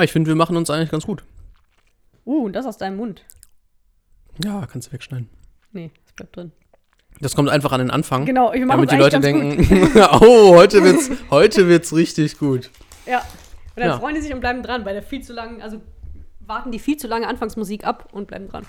Ich finde, wir machen uns eigentlich ganz gut. Uh, und das aus deinem Mund. Ja, kannst du wegschneiden. Nee, das bleibt drin. Das kommt einfach an den Anfang. Genau, wir machen damit die Leute denken, oh, heute wird's, heute wird's richtig gut. Ja. Und dann Ja. freuen die sich und bleiben dran, bei der viel zu langen, also warten die viel zu lange Anfangsmusik ab und bleiben dran.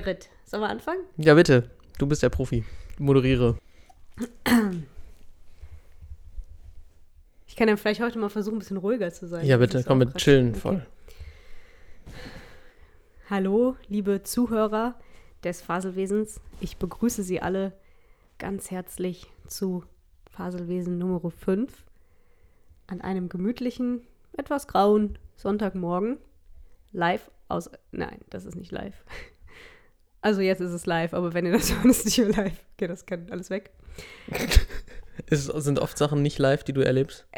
Gerrit, sollen wir anfangen? Ja, bitte. Du bist der Profi. Moderiere. Ich kann ja vielleicht heute mal versuchen, ein bisschen ruhiger zu sein. Ja, bitte. Komm mit chillen Okay. voll. Hallo, liebe Zuhörer des Faselwesens. Ich begrüße Sie alle ganz herzlich zu Faselwesen Nummer 5 an einem gemütlichen, etwas grauen Sonntagmorgen. Live aus. Nein, das ist nicht live. Also jetzt ist es live, aber wenn ihr das hört, ist es nicht mehr live. Okay, das kann alles weg. Es sind oft Sachen nicht live, die du erlebst.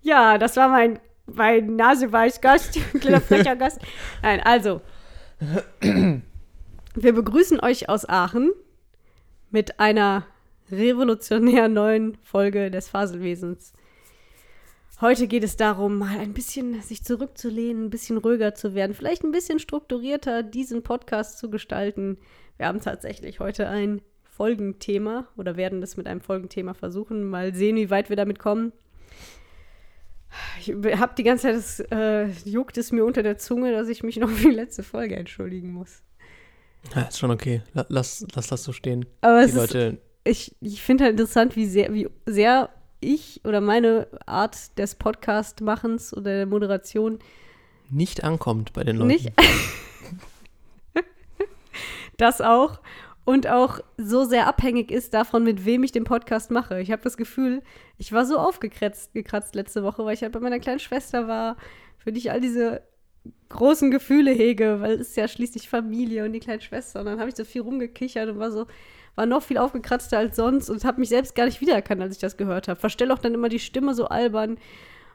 Ja, das war mein, mein Naseweiß-Gast, kleiner frecher Gast. Nein, also. Wir begrüßen euch aus Aachen mit einer revolutionär neuen Folge des Faselwesens. Heute geht es darum, mal ein bisschen sich zurückzulehnen, ein bisschen ruhiger zu werden, vielleicht ein bisschen strukturierter diesen Podcast zu gestalten. Wir haben tatsächlich heute ein Folgenthema oder werden das mit einem Folgenthema versuchen. Mal sehen, wie weit wir damit kommen. Ich habe die ganze Zeit, das, äh, juckt es mir unter der Zunge, dass ich mich noch für die letzte Folge entschuldigen muss. Ja, ist schon okay. La- Lass, lass das so stehen. Aber Die es ist, Leute. ich, ich finde halt interessant, wie sehr, wie sehr ich oder meine Art des Podcast-Machens oder der Moderation Nicht ankommt bei den Leuten. nicht das auch und auch so sehr abhängig ist davon, mit wem ich den Podcast mache. Ich habe das Gefühl, ich war so aufgekratzt gekratzt letzte Woche, weil ich halt bei meiner kleinen Schwester war, für die ich all diese großen Gefühle hege, weil es ist ja schließlich Familie und die kleine Schwester. Und dann habe ich so viel rumgekichert und war so, war noch viel aufgekratzter als sonst und habe mich selbst gar nicht wiedererkannt, als ich das gehört habe. Verstell auch dann immer die Stimme so albern.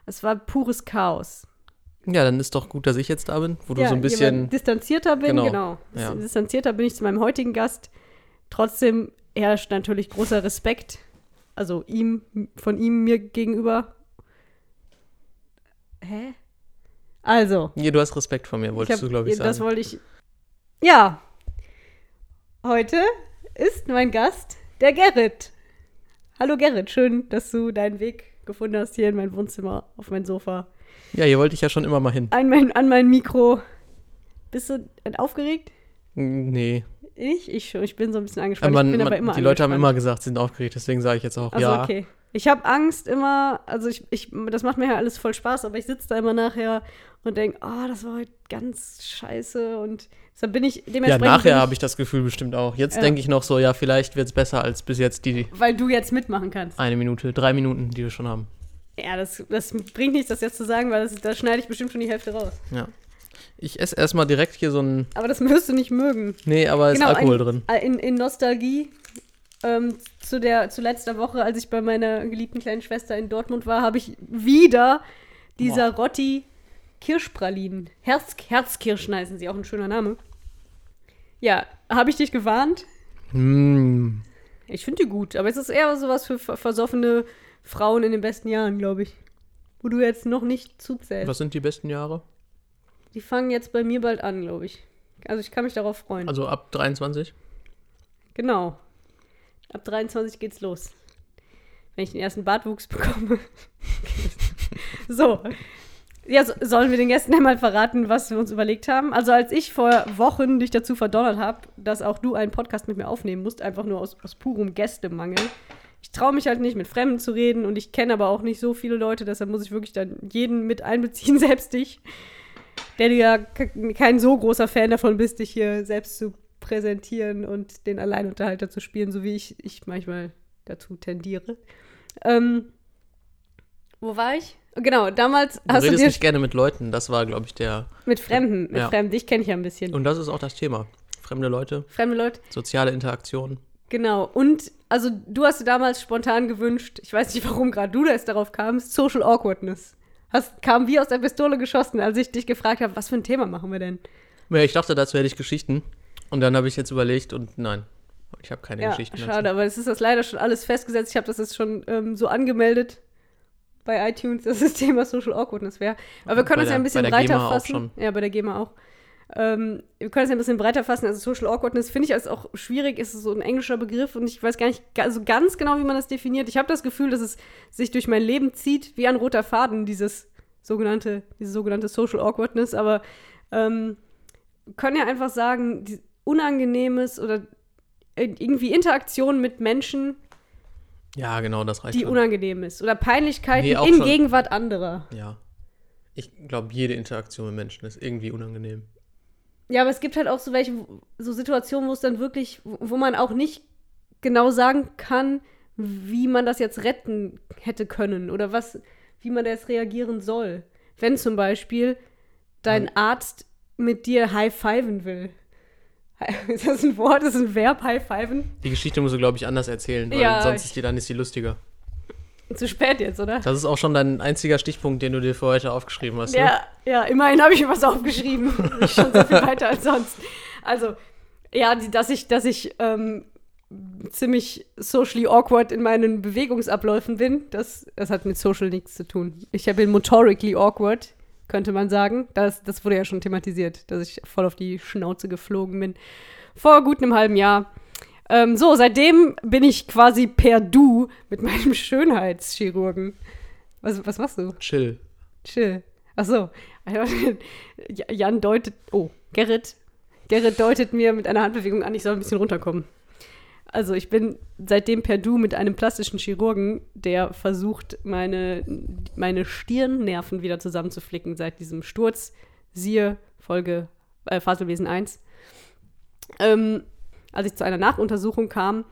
Es war pures Chaos. Ja, dann ist doch gut, dass ich jetzt da bin, wo du so ein bisschen. distanzierter bin, Genau, genau. ja. Distanzierter bin ich zu meinem heutigen Gast. Trotzdem herrscht natürlich großer Respekt, also ihm, von ihm mir gegenüber. Hä? Also, Nee, du hast Respekt vor mir, wolltest hab- du, glaube ich, sagen. Das wollte ich. Ja. Heute ist mein Gast der Gerrit. Hallo Gerrit, schön, dass du deinen Weg gefunden hast hier in mein Wohnzimmer, auf mein Sofa, ja, hier wollte ich ja schon immer mal hin. an mein, an mein Mikro. Bist du aufgeregt? Nee. Ich? Ich. Ich bin so ein bisschen Aber angespannt. man, man, immer die Leute haben immer gesagt, sie sind aufgeregt, deswegen sage ich jetzt auch, Also, ja. okay. Ich habe Angst immer, also ich, ich, das macht mir ja alles voll Spaß, aber ich sitze da immer nachher und denke, oh, das war heute ganz scheiße und deshalb bin ich Ja, dementsprechend. nachher bin habe ich das Gefühl bestimmt auch. Jetzt Ja. denke ich noch so, ja, vielleicht wird es besser als bis jetzt die Weil du jetzt mitmachen kannst. eine Minute, drei Minuten, die wir schon haben. Ja, das, das bringt nichts, das jetzt zu sagen, weil das, da schneide ich bestimmt schon die Hälfte raus. Ja. Ich esse erstmal direkt hier so ein. Aber das wirst du nicht mögen. Nee, aber ist Alkohol ein- drin. In, in Nostalgie ähm, zu, der, zu letzter Woche, als ich bei meiner geliebten kleinen Schwester in Dortmund war, habe ich wieder dieser Rotti Kirschpralinen. Herz, Herzkirschen heißen sie, auch ein schöner Name. Ja, habe ich dich gewarnt? Mm. Ich finde die gut, aber es ist eher sowas für ver- versoffene Frauen in den besten Jahren, glaube ich. Wo du jetzt noch nicht zuzählst. Was sind die besten Jahre? Die fangen jetzt bei mir bald an, glaube ich. Also ich kann mich darauf freuen. Also ab 23? Genau. Ab 23 geht's los. Wenn ich den ersten Bartwuchs bekomme. so. Ja, so, sollen wir den Gästen einmal verraten, was wir uns überlegt haben? Also, als ich vor Wochen dich dazu verdonnert habe, dass auch du einen Podcast mit mir aufnehmen musst, einfach nur aus, aus purem Gästemangel. Ich traue mich halt nicht, mit Fremden zu reden und ich kenne aber auch nicht so viele Leute, deshalb muss ich wirklich dann jeden mit einbeziehen, selbst dich, der du ja ke- kein so großer Fan davon bist, dich hier selbst zu präsentieren und den Alleinunterhalter zu spielen, so wie ich, ich manchmal dazu tendiere. Ähm, wo war ich? Genau, damals Du hast du redest dir nicht gerne mit Leuten, das war, glaube ich, der. mit Fremden, mit Ja. Fremden, dich kenne ich ja ein bisschen. Und das ist auch das Thema. Fremde Leute, Fremde Leute, soziale Interaktion. genau. Und also du hast dir damals spontan gewünscht, ich weiß nicht, warum gerade du das darauf kamst, Social Awkwardness. Hast, kam wie aus der Pistole geschossen, als ich dich gefragt habe, was für ein Thema machen wir denn? Ja, ich dachte, dazu hätte ich Geschichten. Und dann habe ich jetzt überlegt und nein, ich habe keine Ja, Geschichten. schade, aber es ist das leider schon alles festgesetzt. Ich habe das jetzt schon ähm, so angemeldet bei iTunes, dass das Thema Social Awkwardness wäre. Aber wir können das ja ein bisschen breiter GEMA auch fassen. schon. Ja, bei der GEMA auch. Ähm, wir können das ja ein bisschen breiter fassen. Also Social Awkwardness finde ich als auch schwierig, ist so ein englischer Begriff und ich weiß gar nicht so ganz genau, wie man das definiert. Ich habe das Gefühl, dass es sich durch mein Leben zieht, wie ein roter Faden, dieses sogenannte, diese sogenannte Social Awkwardness. Aber ähm, wir können ja einfach sagen, die Unangenehmes oder irgendwie Interaktion mit Menschen, Ja, genau, das reicht die schon. unangenehm ist. Oder Peinlichkeiten Nee, in schon. Gegenwart anderer. Ja. Ich glaube, jede Interaktion mit Menschen ist irgendwie unangenehm. Ja, aber es gibt halt auch so welche, so Situationen, wo es dann wirklich, wo man auch nicht genau sagen kann, wie man das jetzt retten hätte können oder was, wie man da jetzt reagieren soll. Wenn zum Beispiel dein Arzt mit dir high-fiven will. Ist das ein Wort? Ist das ein Verb, high-fiven? Die Geschichte musst du, glaube ich, anders erzählen, weil Ja, sonst ich- ist die dann ist die lustiger. Zu spät jetzt, oder? Das ist auch schon dein einziger Stichpunkt, den du dir für heute aufgeschrieben hast. Ne? Ja, ja, immerhin habe ich mir was aufgeschrieben. Bin schon so viel weiter als sonst. Also, ja, die, dass ich, dass ich ähm, ziemlich socially awkward in meinen Bewegungsabläufen bin, das, das hat mit social nichts zu tun. Ich bin motorically awkward, könnte man sagen. Das, das wurde ja schon thematisiert, dass ich voll auf die Schnauze geflogen bin. Vor gut einem halben Jahr. Ähm, so, seitdem bin ich quasi per Du mit meinem Schönheitschirurgen. Was, was machst du? Chill. Chill. Ach so. Jan deutet, oh, Gerrit. Gerrit deutet mir mit einer Handbewegung an, ich soll ein bisschen runterkommen. Also ich bin seitdem per Du mit einem plastischen Chirurgen, der versucht, meine, meine Stirnnerven wieder zusammenzuflicken seit diesem Sturz. Siehe Folge äh, Faselwesen 1. Ähm, als ich zu einer Nachuntersuchung kam,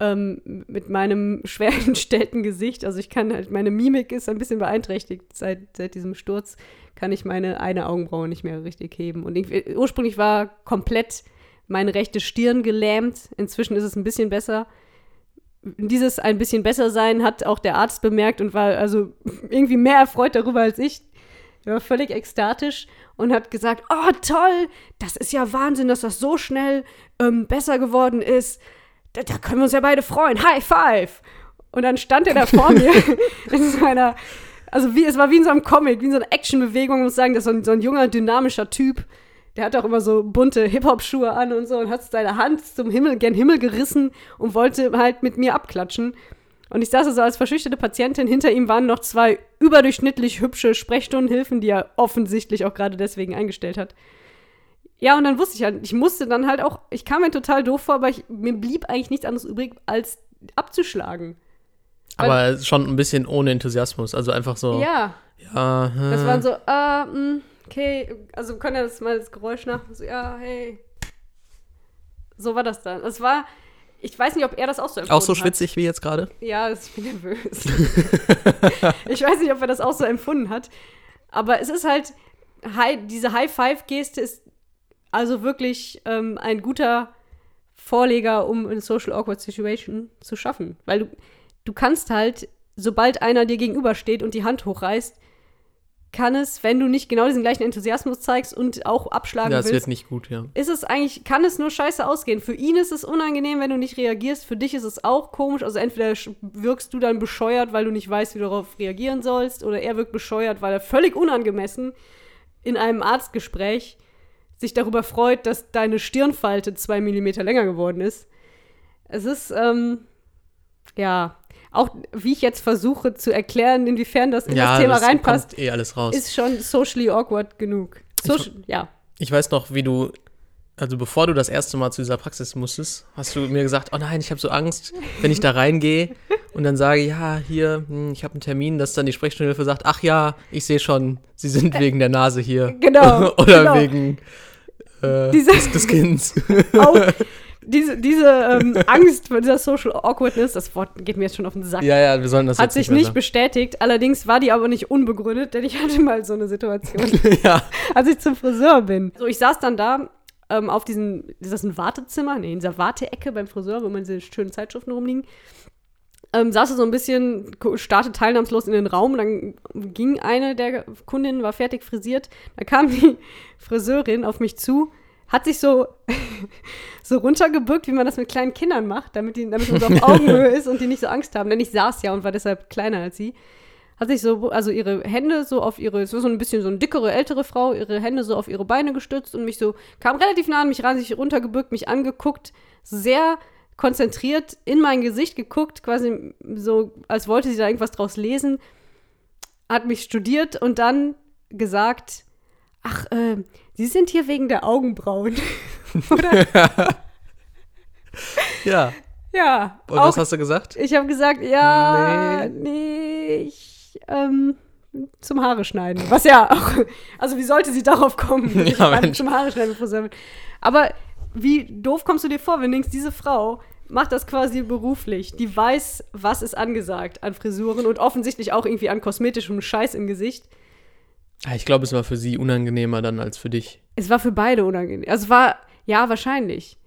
ähm, mit meinem schwer entstellten Gesicht, also ich kann halt, meine Mimik ist ein bisschen beeinträchtigt seit, seit diesem Sturz, kann ich meine eine Augenbraue nicht mehr richtig heben. Und irgendwie- ursprünglich war komplett meine rechte Stirn gelähmt, inzwischen ist es ein bisschen besser. Dieses ein bisschen besser sein hat auch der Arzt bemerkt und war also irgendwie mehr erfreut darüber als ich. Er war völlig ekstatisch und hat gesagt, oh toll, das ist ja Wahnsinn, dass das so schnell ähm, besser geworden ist. Da, da können wir uns ja beide freuen. High five! Und dann stand er da vor mir in so einer, also wie, es war wie in so einem Comic, wie in so einer Actionbewegung. Ich muss sagen, das ist so ein, so ein junger, dynamischer Typ. Der hat auch immer so bunte Hip-Hop-Schuhe an und so und hat seine Hand zum Himmel, gen Himmel gerissen und wollte halt mit mir abklatschen. Und ich saß so als verschüchterte Patientin. Hinter ihm waren noch zwei überdurchschnittlich hübsche Sprechstundenhilfen, die er offensichtlich auch gerade deswegen eingestellt hat. Ja, und dann wusste ich halt, ich musste dann halt auch, ich kam mir total doof vor, aber ich, mir blieb eigentlich nichts anderes übrig, als abzuschlagen. Aber schon ein bisschen ohne Enthusiasmus. Also einfach so. Ja, Ja. das äh, waren so, äh, mh, okay, also wir können ja das mal das Geräusch nach, so, ja, hey. So war das dann. Es war, ich weiß nicht, ob er das auch so empfunden auch so hat. schwitzig wie jetzt gerade. Ja, ich bin nervös. ich weiß nicht, ob er das auch so empfunden hat. Aber es ist halt, hi, diese High-Five-Geste ist also wirklich ähm, ein guter Vorleger, um eine Social Awkward Situation zu schaffen. Weil du, du kannst halt, sobald einer dir gegenübersteht und die Hand hochreißt, kann es, wenn du nicht genau diesen gleichen Enthusiasmus zeigst und auch abschlagen Ja, es wird willst, nicht gut, ja. ist es eigentlich, kann es nur scheiße ausgehen. Für ihn ist es unangenehm, wenn du nicht reagierst. Für dich ist es auch komisch. Also entweder wirkst du dann bescheuert, weil du nicht weißt, wie du darauf reagieren sollst, oder er wirkt bescheuert, weil er völlig unangemessen in einem Arztgespräch sich darüber freut, dass deine Stirnfalte zwei Millimeter länger geworden ist. Es ist, ähm, ja, auch wie ich jetzt versuche zu erklären, inwiefern das in ja, das Thema das reinpasst, eh alles raus. ist schon socially awkward genug. Soci ja. Ich weiß noch, wie du, also bevor du das erste Mal zu dieser Praxis musstest, hast du mir gesagt, oh nein, ich habe so Angst, wenn ich da reingehe und dann sage, ja, hier, hm, ich habe einen Termin, dass dann die Sprechstundenhilfe sagt, ach ja, ich sehe schon, Sie sind wegen der Nase hier. Genau, Oder genau. wegen äh, des, des Kindes. auch diese, diese ähm, Angst vor dieser Social Awkwardness, das Wort geht mir jetzt schon auf den Sack, Ja, ja, wir sollen das hat jetzt sich nicht bestätigt. Allerdings war die aber nicht unbegründet, denn ich hatte mal so eine Situation, ja. als ich zum Friseur bin. So, ich saß dann da ähm, auf diesem, ist das ein Wartezimmer? Nee, in dieser Warteecke beim Friseur, wo immer diese schönen Zeitschriften rumliegen. Ähm, saß so ein bisschen, starrte teilnahmslos in den Raum, dann ging eine der Kundinnen, war fertig frisiert, da kam die Friseurin auf mich zu, hat sich so, so runtergebückt, wie man das mit kleinen Kindern macht, damit, die, damit man so auf Augenhöhe ist und die nicht so Angst haben, denn ich saß ja und war deshalb kleiner als sie. Hat sich so, also ihre Hände so auf ihre, es war so ein bisschen so eine dickere, ältere Frau, ihre Hände so auf ihre Beine gestützt und mich so, kam relativ nah an mich ran, sich runtergebückt, mich angeguckt, sehr konzentriert in mein Gesicht geguckt, quasi so, als wollte sie da irgendwas draus lesen, hat mich studiert und dann gesagt, ach, äh, Sie sind hier wegen der Augenbrauen. Oder? Ja. Ja. Und auch was hast du gesagt? Ich habe gesagt, ja, nee, ich, ähm, zum Haare schneiden. Was ja auch, also wie sollte sie darauf kommen? Ja, zum Haare schneiden Friseur? Aber wie doof kommst du dir vor, wenn du denkst, diese Frau macht das quasi beruflich. Die weiß, was ist angesagt an Frisuren und offensichtlich auch irgendwie an kosmetischem Scheiß im Gesicht. Ah, Ich glaube, es war für sie unangenehmer dann als für dich. Es war für beide unangenehm. Also es war, ja, wahrscheinlich.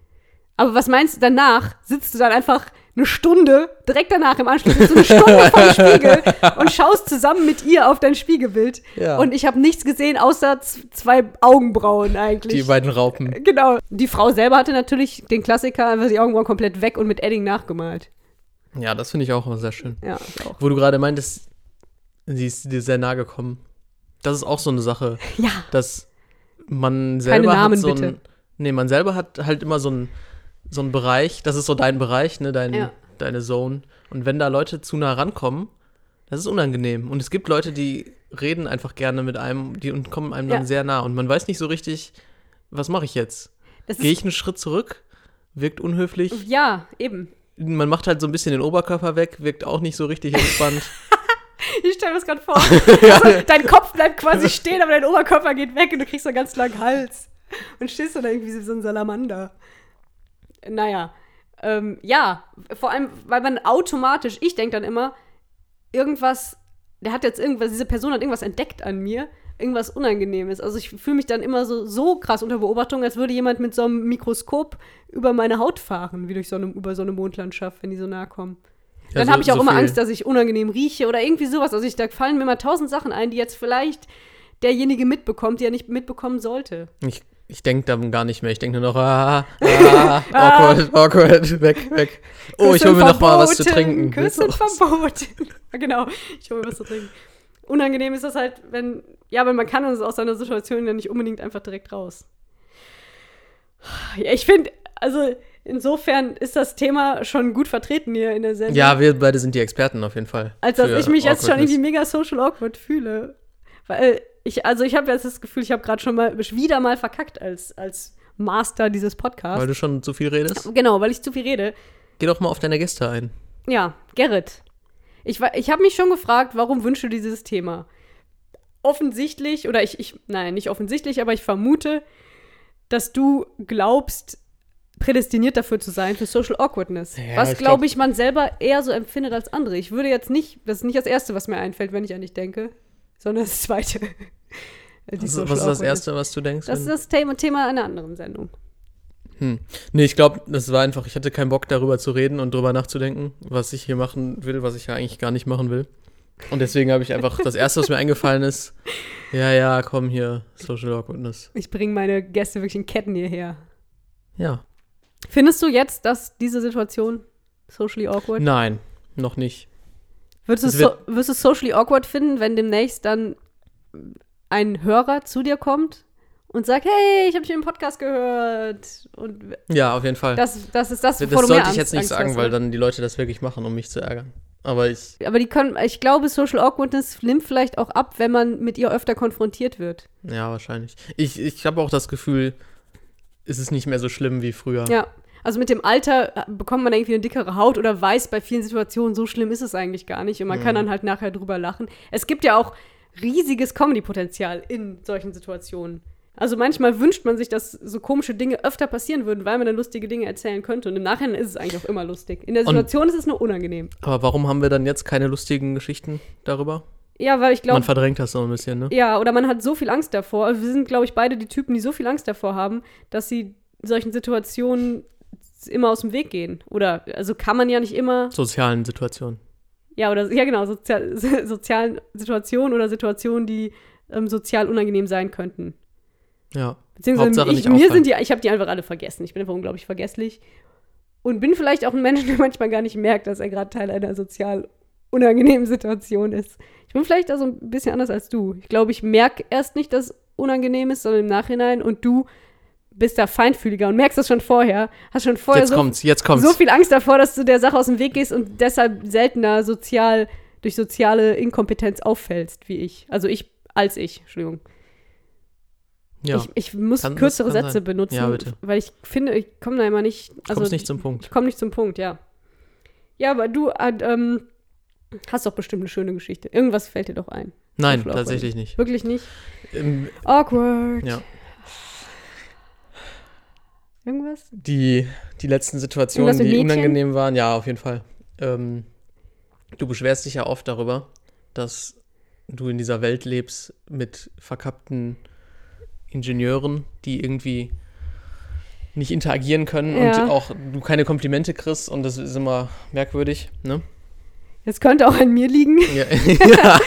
Aber was meinst du danach? Sitzt du dann einfach eine Stunde, direkt danach im Anschluss, sitzt du eine Stunde vor dem Spiegel und schaust zusammen mit ihr auf dein Spiegelbild. Ja. Und ich habe nichts gesehen, außer zwei Augenbrauen eigentlich. Die beiden Raupen. genau. Die Frau selber hatte natürlich den Klassiker, einfach die Augenbrauen komplett weg und mit Edding nachgemalt. Ja, das finde ich auch immer sehr schön. Ja, ich auch. Wo du gerade meintest, sie ist dir sehr nahe gekommen. Das ist auch so eine Sache, Ja. dass man selber Namen, hat so bitte. ein, nee, man selber hat halt immer so ein so Bereich, das ist so dein Bereich, ne, dein, Ja. deine Zone. Und wenn da Leute zu nah rankommen, das ist unangenehm. Und es gibt Leute, die reden einfach gerne mit einem, die und kommen einem dann Ja. sehr nah. Und man weiß nicht so richtig, was mache ich jetzt? Gehe ich einen Schritt zurück? Wirkt unhöflich. ja, eben. Man macht halt so ein bisschen den Oberkörper weg, wirkt auch nicht so richtig entspannt. Ich stelle mir das gerade vor. Also, dein Kopf bleibt quasi stehen, aber dein Oberkörper geht weg und du kriegst so einen ganz langen Hals. Und stehst du da irgendwie wie so ein Salamander. Naja. Ähm, ja, vor allem, weil man automatisch, ich denke dann immer, irgendwas, der hat jetzt irgendwas, diese Person hat irgendwas entdeckt an mir, irgendwas Unangenehmes. Also ich fühle mich dann immer so, so krass unter Beobachtung, als würde jemand mit so einem Mikroskop über meine Haut fahren, wie durch so eine, über so eine Mondlandschaft, wenn die so nahe kommen. Ja, Dann so- habe ich auch so immer Angst, dass ich unangenehm rieche oder irgendwie sowas. Also ich, da fallen mir mal tausend Sachen ein, die jetzt vielleicht derjenige mitbekommt, die er nicht mitbekommen sollte. Ich, ich denke dann gar nicht mehr. Ich denke nur noch, ah, ah, awkward, awkward, weg, weg. Oh, ich Küssen hole mir noch mal was zu verboten, trinken. Küssen verboten. Ja, genau, ich hole mir was zu trinken. Unangenehm ist das halt, wenn, ja, wenn man kann also aus seiner Situation ja nicht unbedingt einfach direkt raus. Ja, ich finde, also insofern ist das Thema schon gut vertreten hier in der Sendung. Ja, wir beide sind die Experten auf jeden Fall. Als dass ich mich jetzt schon irgendwie mega social awkward fühle. Weil ich, also ich habe jetzt das Gefühl, ich habe gerade schon mal wieder mal verkackt als, als Master dieses Podcasts. Weil du schon zu viel redest. genau, weil ich zu viel rede. Geh doch mal auf deine Gäste ein. Ja, Gerrit. Ich, ich habe mich schon gefragt, warum wünschst du dieses Thema? Offensichtlich, oder ich, ich, nein, nicht offensichtlich, aber ich vermute, dass du glaubst, prädestiniert dafür zu sein, für Social Awkwardness. Ja, was, glaube glaub- ich, man selber eher so empfindet als andere. Ich würde jetzt nicht, das ist nicht das Erste, was mir einfällt, wenn ich an dich denke, sondern das Zweite. Was, was ist das. Erste, was du denkst? Das ist das Thema, Thema einer anderen Sendung. hm. Nee, ich glaube, das war einfach, ich hatte keinen Bock darüber zu reden und drüber nachzudenken, was ich hier machen will, was ich ja eigentlich gar nicht machen will. Und deswegen habe ich einfach, das Erste, was mir eingefallen ist, ja, ja, komm hier, Social Awkwardness. Ich bringe meine Gäste wirklich in Ketten hierher. Ja. Findest du jetzt, dass diese Situation socially awkward? Nein, noch nicht. Würdest du, Es so, wirst du es socially awkward finden, wenn demnächst dann ein Hörer zu dir kommt und sagt, hey, ich habe dich im Podcast gehört. Und Ja, auf jeden Fall. das, das ist das, das wovor mehr sollte ich jetzt nicht Angst sagen, hast, weil ne? dann die Leute das wirklich machen, um mich zu ärgern. Aber ich, Aber die können, ich glaube, Social Awkwardness nimmt vielleicht auch ab, wenn man mit ihr öfter konfrontiert wird. ja, wahrscheinlich. Ich, ich habe auch das Gefühl, es ist nicht mehr so schlimm wie früher. Ja. Also mit dem Alter äh, bekommt man irgendwie eine dickere Haut oder weiß bei vielen Situationen, so schlimm ist es eigentlich gar nicht. Und man kann Mhm. dann halt nachher drüber lachen. Es gibt ja auch riesiges Comedy-Potenzial in solchen Situationen. Also manchmal wünscht man sich, dass so komische Dinge öfter passieren würden, weil man dann lustige Dinge erzählen könnte. Und im Nachhinein ist es eigentlich auch immer lustig. In der Und- Situation ist es nur unangenehm. Aber warum haben wir dann jetzt keine lustigen Geschichten darüber? Ja, weil ich glaube, Man verdrängt das so ein bisschen, ne? Ja, oder man hat so viel Angst davor. Also wir sind, glaube ich, beide die Typen, die so viel Angst davor haben, dass sie solchen Situationen immer aus dem Weg gehen. Oder, also kann man ja nicht immer, Sozialen Situationen. ja, oder, ja, genau, sozial, sozialen Situationen oder Situationen, die ähm, sozial unangenehm sein könnten. Ja. Beziehungsweise Hauptsache ich, mir auffallen. sind die, ich habe die einfach alle vergessen. Ich bin einfach unglaublich vergesslich. Und bin vielleicht auch ein Mensch, der manchmal gar nicht merkt, dass er gerade Teil einer sozial unangenehmen Situation ist. Ich bin vielleicht da so ein bisschen anders als du. Ich glaube, ich merke erst nicht, dass es unangenehm ist, sondern im Nachhinein. Und du bist da feinfühliger und merkst das schon vorher. Hast schon vorher Jetzt so, kommt's, jetzt kommt's. so viel Angst davor, dass du der Sache aus dem Weg gehst und deshalb seltener sozial durch soziale Inkompetenz auffällst, wie ich. Also ich als ich, Entschuldigung. ja, Ich, ich muss Kann- kürzere Sätze sein. benutzen, Ja, weil ich finde, ich komme da immer nicht. Also kommst nicht zum Punkt. ich komme nicht zum Punkt, ja. Ja, aber du äh, ähm, hast doch bestimmt eine schöne Geschichte. Irgendwas fällt dir doch ein. Nein, tatsächlich nicht. Wirklich nicht? Ähm, Awkward. ja. Irgendwas? Die, die letzten Situationen, die unangenehm waren, ja, auf jeden Fall. Ähm, du beschwerst dich ja oft darüber, dass du in dieser Welt lebst mit verkappten Ingenieuren, die irgendwie nicht interagieren können Ja. und auch du keine Komplimente kriegst und das ist immer merkwürdig, ne? Das könnte auch an mir liegen. Ja, ja.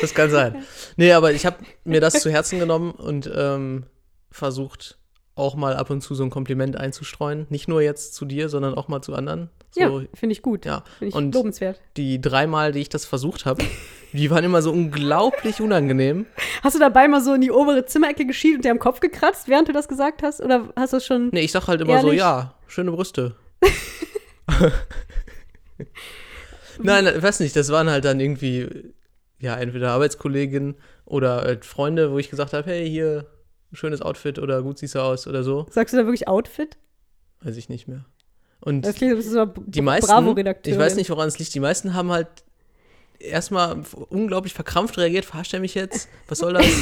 das kann sein. Nee, aber ich habe mir das zu Herzen genommen und ähm, versucht, auch mal ab und zu so ein Kompliment einzustreuen. Nicht nur jetzt zu dir, sondern auch mal zu anderen. So, ja, finde ich gut. ja. Finde ich Und lobenswert. die dreimal, die ich das versucht habe, die waren immer so unglaublich unangenehm. Hast du dabei mal so in die obere Zimmerecke geschielt und dir am Kopf gekratzt, während du das gesagt hast? Oder hast du es schon. Nee, ich sag halt immer so, Ehrlich? ja, schöne Brüste. Nein, weiß nicht, das waren halt dann irgendwie, ja, entweder Arbeitskolleginnen oder halt Freunde, wo ich gesagt habe, hey, hier, schönes Outfit oder gut siehst du aus oder so. Sagst du da wirklich Outfit? Weiß ich nicht mehr. Und Das klingt, das ist so die meisten, Bravo-Redakteurin. ich weiß nicht, woran es liegt, die meisten haben halt erstmal unglaublich verkrampft reagiert, verarscht er mich jetzt? Was soll das?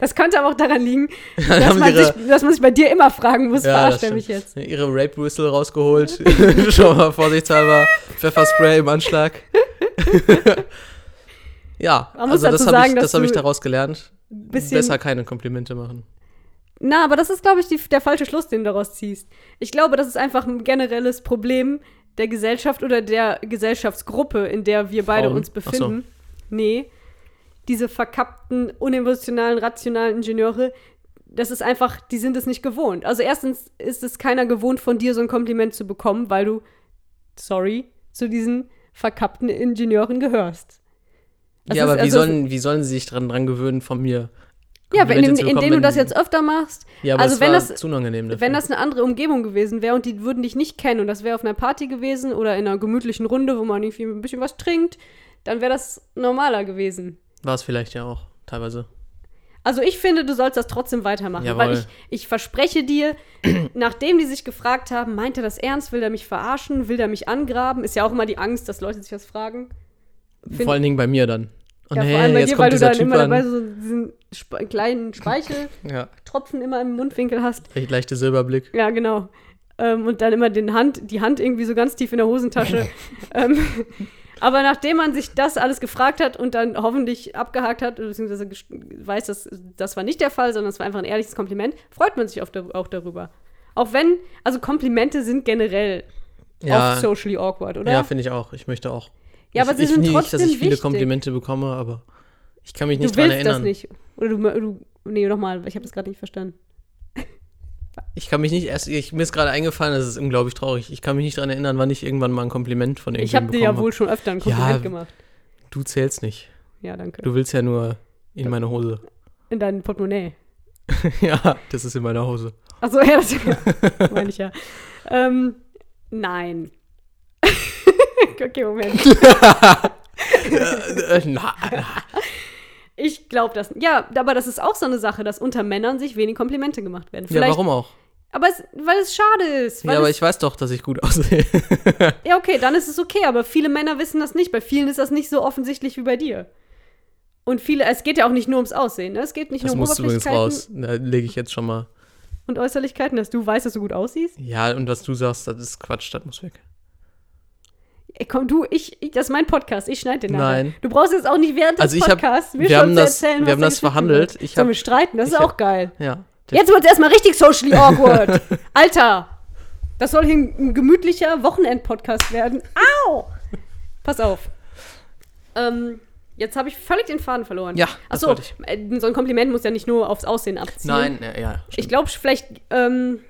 Das könnte aber auch daran liegen, dass man, ihre, sich, dass man sich bei dir immer fragen muss, Ja, er mich jetzt? ihre Rape-Whistle rausgeholt. Schon mal vorsichtshalber. Pfefferspray im Anschlag. ja, Man also das habe ich, das hab ich daraus gelernt. Besser keine Komplimente machen. Na, aber das ist, glaube ich, die, der falsche Schluss, den du daraus ziehst. Ich glaube, das ist einfach ein generelles Problem der Gesellschaft oder der Gesellschaftsgruppe, in der wir beide Frauen? uns Ach so. befinden. Nee, diese verkappten, unemotionalen, rationalen Ingenieure, das ist einfach, die sind es nicht gewohnt. Also erstens ist es keiner gewohnt, von dir so ein Kompliment zu bekommen, weil du, sorry, zu diesen verkappten Ingenieuren gehörst. Das ja, ist- aber wie, also- sollen, wie sollen sie sich dran, dran gewöhnen von mir? Ja, wenn, Komplimente indem, bekommen, indem du das jetzt öfter machst, Ja, aber also wenn das- zu unangenehm dafür. Wenn das eine andere Umgebung gewesen wäre und die würden dich nicht kennen und das wäre auf einer Party gewesen oder in einer gemütlichen Runde, wo man irgendwie ein bisschen was trinkt, dann wäre das normaler gewesen. War es vielleicht ja auch, teilweise. Also ich finde, du sollst das trotzdem weitermachen, Jawohl. weil ich, ich verspreche dir, nachdem die sich gefragt haben, meint er das ernst, will er mich verarschen, will er mich angraben, ist ja auch immer die Angst, dass Leute sich was fragen. Find- Vor allen Dingen bei mir dann. Oh ja, nee, vor allem bei dir, weil du dann Typ immer dabei an. so diesen sp kleinen Speicheltropfen Ja, immer im Mundwinkel hast. recht leichte Silberblick. Ja, genau. Ähm, und dann immer den Hand, die Hand irgendwie so ganz tief in der Hosentasche. ähm, aber nachdem man sich das alles gefragt hat und dann hoffentlich abgehakt hat, beziehungsweise weiß, dass das war nicht der Fall, sondern es war einfach ein ehrliches Kompliment, freut man sich auch, auch darüber. Auch wenn, also Komplimente sind generell Ja, oft socially awkward, oder? ja finde ich auch. Ich möchte auch. Ja, ich, aber sie ich sind nicht, dass trotzdem ich viele wichtig. Komplimente bekomme, aber ich kann mich du nicht willst dran erinnern. das nicht. Oder du, du nee, nochmal, ich habe das gerade nicht verstanden. Ich kann mich nicht erst, ich, mir ist gerade eingefallen, das ist unglaublich traurig. Ich kann mich nicht daran erinnern, wann ich irgendwann mal ein Kompliment von Ich irgendjemandem habe dir ja bekommen wohl schon öfter ein Kompliment Ja, gemacht. Du zählst nicht. Ja, danke. Du willst ja nur in meine Hose. In deinem Portemonnaie. ja, das ist in meiner Hose. Achso, ja, das meine ich ja. Ähm, nein. okay, Moment. Äh, na, na. Ich glaube das. Ja, aber das ist auch so eine Sache, dass unter Männern sich wenig Komplimente gemacht werden. ja, warum auch? Aber es, weil es schade ist. Ja, aber ich weiß doch, dass ich gut aussehe. ja, okay, dann ist es okay. Aber viele Männer wissen das nicht. Bei vielen ist das nicht so offensichtlich wie bei dir. Und viele, es geht ja auch nicht nur ums Aussehen, ne? Es geht nicht Das nur um musst du übrigens Oberflächlichkeiten raus. Da lege ich jetzt schon mal. und Äußerlichkeiten, dass du weißt, dass du gut aussiehst. Ja, und was du sagst, das ist Quatsch, das muss weg. Ey, komm, du, ich, ich, das ist mein Podcast, ich schneide den nachher. Nein. Du brauchst jetzt auch nicht während des Also ich hab- Podcasts mir wir schon haben das- erzählen, wir was haben da das verhandelt. Ich Sollen wir streiten? Das ist hab- auch geil. Ja. Jetzt wird es erstmal richtig socially awkward. Alter, das soll hier ein gemütlicher Wochenend-Podcast werden. Au! Pass auf. Ähm, jetzt habe ich völlig den Faden verloren. Ja, das Achso, wollte ich. äh, so ein Kompliment muss ja nicht nur aufs Aussehen abziehen. Nein, ja, ja. Ich glaube, vielleicht, ähm,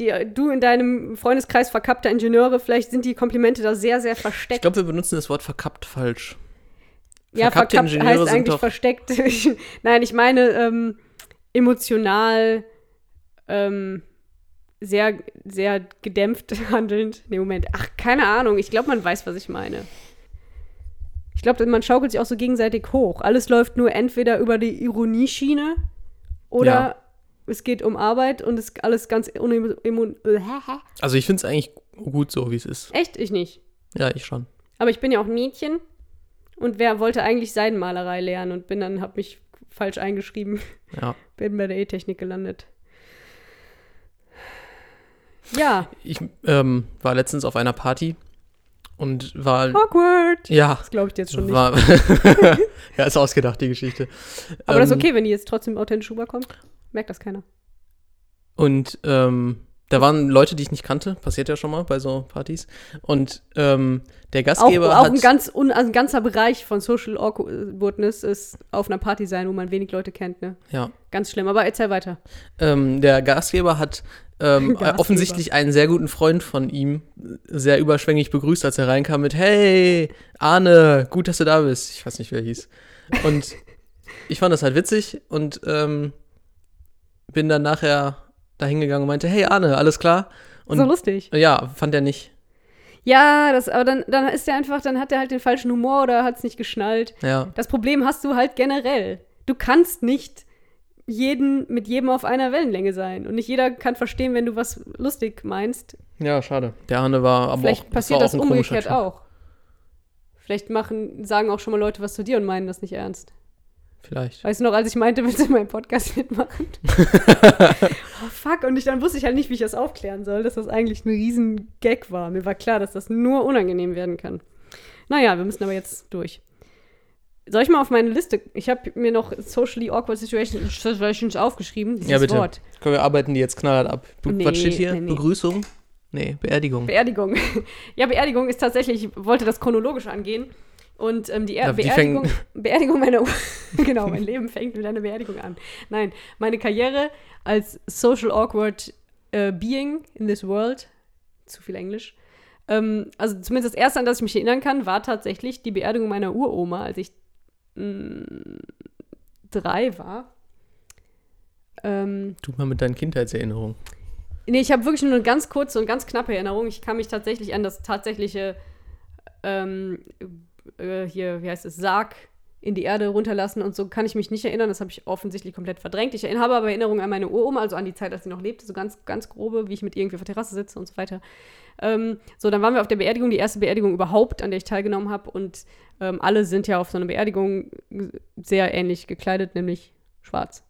die, du in deinem Freundeskreis verkappter Ingenieure, vielleicht sind die Komplimente da sehr, sehr versteckt. Ich glaube, wir benutzen das Wort verkappt falsch. ja, verkappte verkappt Ingenieure heißt sind eigentlich doch- versteckt. Nein, ich meine ähm, emotional ähm, sehr, sehr gedämpft handelnd. Nee, Moment. Ach, keine Ahnung. Ich glaube, man weiß, was ich meine. Ich glaube, man schaukelt sich auch so gegenseitig hoch. Alles läuft nur entweder über die Ironieschiene oder Ja. Es geht um Arbeit und es ist alles ganz unem- emo- Also ich finde es eigentlich gut so, wie es ist. Echt? Ich nicht. Ja, ich schon. Aber ich bin ja auch ein Mädchen und wer wollte eigentlich Seidenmalerei lernen und bin dann, hab mich falsch eingeschrieben, Ja. bin bei der E-Technik gelandet. Ja, Ich ähm, war letztens auf einer Party und war. awkward. Ja. Das glaube ich dir jetzt schon nicht. War, ja, ist ausgedacht, die Geschichte. Aber das ist Ähm, okay, wenn die jetzt trotzdem authentisch rüberkommt. Merkt das keiner. Und ähm, da waren Leute, die ich nicht kannte, passiert ja schon mal bei so Partys. Und ähm, der Auch, Gastgeber auch hat. ein, ganz un, also ein ganzer Bereich von Social Awkwardness ist auf einer Party sein, wo man wenig Leute kennt. Ne? ja, Ganz schlimm. Aber erzähl weiter. ähm, der Gastgeber hat ähm, Gastgeber. offensichtlich einen sehr guten Freund von ihm sehr überschwänglich begrüßt, als er reinkam mit Hey, Arne, gut, dass du da bist. Ich weiß nicht, wer er hieß. Und ich fand das halt witzig und ähm, bin dann nachher da hingegangen und meinte, hey Arne, alles klar? Und so lustig. ja, fand er nicht. Ja, das, aber dann, dann ist der einfach, dann hat er halt den falschen Humor oder hat es nicht geschnallt. Ja. Das Problem hast du halt generell. Du kannst nicht jeden, mit jedem auf einer Wellenlänge sein. Und nicht jeder kann verstehen, wenn du was lustig meinst. Ja, schade. Der Arne war aber Vielleicht auch, passiert das auch komischer umgekehrt auch. Vielleicht machen, sagen auch schon mal Leute was zu dir und meinen das nicht ernst. Vielleicht. Weißt du noch, als ich meinte, willst du in meinem Podcast mitmachen? oh, fuck. Und ich, dann wusste ich halt nicht, wie ich das aufklären soll, dass das eigentlich ein riesen Gag war. Mir war klar, dass das nur unangenehm werden kann. Naja, wir müssen aber jetzt durch. Soll ich mal auf meine Liste? Ich habe mir noch socially awkward situations, situations aufgeschrieben. Dieses Ja, bitte. Wort. Komm, wir arbeiten die jetzt knallhart ab. Be Nee, was steht hier? nee, nee. Begrüßung? Nee, Beerdigung. Beerdigung. ja, Beerdigung ist tatsächlich, ich wollte das chronologisch angehen. Und ähm, die er die Beerdigung, Beerdigung meiner, genau, mein Leben fängt mit einer Beerdigung an. Nein, meine Karriere als social awkward äh, being in this world, zu viel Englisch, ähm, also zumindest das erste, an das ich mich erinnern kann, war tatsächlich die Beerdigung meiner Uroma, als ich mh, drei war. Ähm, Tu mal mit deinen Kindheitserinnerungen. Nee, ich habe wirklich nur eine ganz kurze und ganz knappe Erinnerung. Ich kann mich tatsächlich an das tatsächliche, ähm, äh, hier, wie heißt es, Sarg in die Erde runterlassen und so kann ich mich nicht erinnern. Das habe ich offensichtlich komplett verdrängt. Ich habe aber Erinnerungen an meine Uroma, also an die Zeit, als sie noch lebte, so ganz, ganz grobe, wie ich mit irgendwie auf der Terrasse sitze und so weiter. Ähm, so, dann waren wir auf der Beerdigung, die erste Beerdigung überhaupt, an der ich teilgenommen habe. Und ähm, alle sind ja auf so einer Beerdigung sehr ähnlich gekleidet, nämlich schwarz,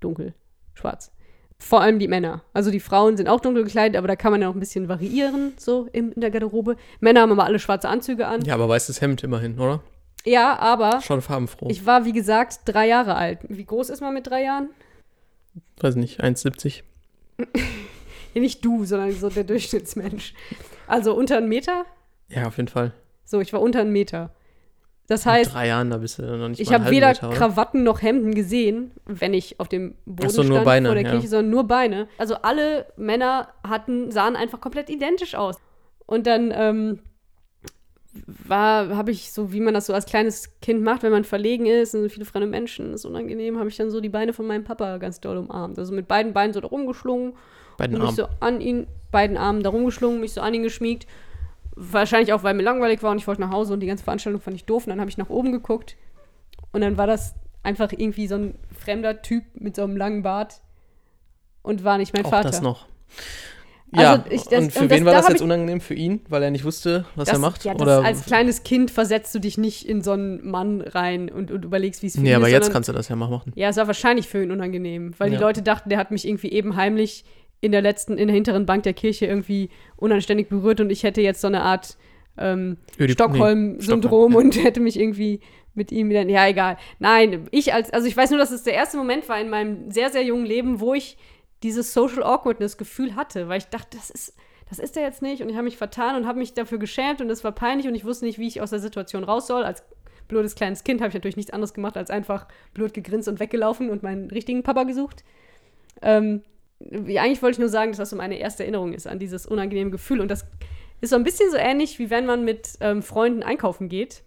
dunkel, schwarz. Vor allem die Männer. Also die Frauen sind auch dunkel gekleidet, aber da kann man ja auch ein bisschen variieren, so in, in der Garderobe. Männer haben aber alle schwarze Anzüge an. Ja, aber weißes Hemd immerhin, oder? Ja, aber Schon farbenfroh. ich war, wie gesagt, drei Jahre alt. Wie groß ist man mit drei Jahren? weiß nicht, 1,70. Ja, nicht du, sondern so der Durchschnittsmensch. Also unter einen Meter? Ja, auf jeden Fall. So, ich war unter einen Meter. Das heißt, drei Jahren, da bist du noch nicht ich habe weder Meter? Krawatten noch Hemden gesehen, wenn ich auf dem Boden so, nur stand Beine, vor der ja. Kirche, sondern nur Beine. Also alle Männer hatten, sahen einfach komplett identisch aus. Und dann ähm, war, habe ich so, wie man das so als kleines Kind macht, wenn man verlegen ist und so viele fremde Menschen, ist unangenehm, habe ich dann so die Beine von meinem Papa ganz doll umarmt. Also mit beiden Beinen so da rumgeschlungen Bei den und mich Armen. so an ihn, beiden Armen da rumgeschlungen, mich so an ihn geschmiegt. Wahrscheinlich auch, weil mir langweilig war und ich wollte nach Hause und die ganze Veranstaltung fand ich doof. Und dann habe ich nach oben geguckt und dann war das einfach irgendwie so ein fremder Typ mit so einem langen Bart und war nicht mein Auch Vater. das noch. Ja, Also ich- das- und für und das- wen war da das jetzt unangenehm? Für ihn, weil er nicht wusste, was Das, er macht? Ja, Oder als kleines Kind versetzt du dich nicht in so einen Mann rein und, und überlegst, wie es für Nee, ihn aber ist, jetzt sondern- kannst du das ja mal machen. Ja, es war wahrscheinlich für ihn unangenehm, weil Ja. die Leute dachten, der hat mich irgendwie eben heimlich in der letzten, in der hinteren Bank der Kirche irgendwie unanständig berührt und ich hätte jetzt so eine Art ähm, Stockholm-Syndrom nee, Stockholm, und hätte mich irgendwie mit ihm wieder. Ja, egal. Nein, ich als, also ich weiß nur, dass es der erste Moment war in meinem sehr, sehr jungen Leben, wo ich dieses Social Awkwardness-Gefühl hatte, weil ich dachte, das ist, das ist er jetzt nicht und ich habe mich vertan und habe mich dafür geschämt und es war peinlich und ich wusste nicht, wie ich aus der Situation raus soll. Als blödes kleines Kind habe ich natürlich nichts anderes gemacht, als einfach blöd gegrinst und weggelaufen und meinen richtigen Papa gesucht. Ähm, eigentlich wollte ich nur sagen, dass das so meine erste Erinnerung ist an dieses unangenehme Gefühl und das ist so ein bisschen so ähnlich, wie wenn man mit ähm, Freunden einkaufen geht.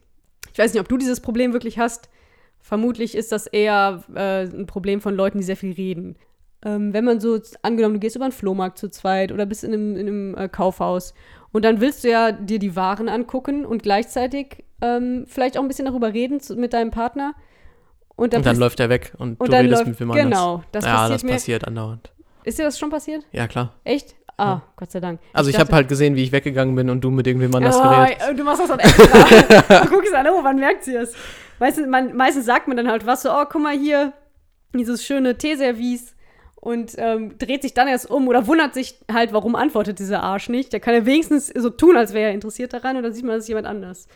Ich weiß nicht, ob du dieses Problem wirklich hast. Vermutlich ist das eher äh, ein Problem von Leuten, die sehr viel reden. Ähm, wenn man so, angenommen, du gehst über einen Flohmarkt zu zweit oder bist in einem, in einem äh, Kaufhaus und dann willst du ja dir die Waren angucken und gleichzeitig ähm, vielleicht auch ein bisschen darüber reden zu, mit deinem Partner. Und dann, Und dann läuft er weg und, und du redest läuft, mit wem anders. Genau, das ja, passiert das passiert andauernd. Ist dir das schon passiert? Ja, klar. Echt? Ah, Gott sei Dank. Also ich, dachte- habe halt gesehen, wie ich weggegangen bin und du mit irgendwem anders Ja, geredet. äh, du machst das dann extra. du guckst an, oh, wann merkt sie es? Meistens, man, meistens sagt man dann halt was so, oh, guck mal hier, dieses schöne Teeservice und ähm, dreht sich dann erst um oder wundert sich halt, warum antwortet dieser Arsch nicht. Der kann ja wenigstens so tun, als wäre er interessiert daran und dann sieht man, das ist jemand anders.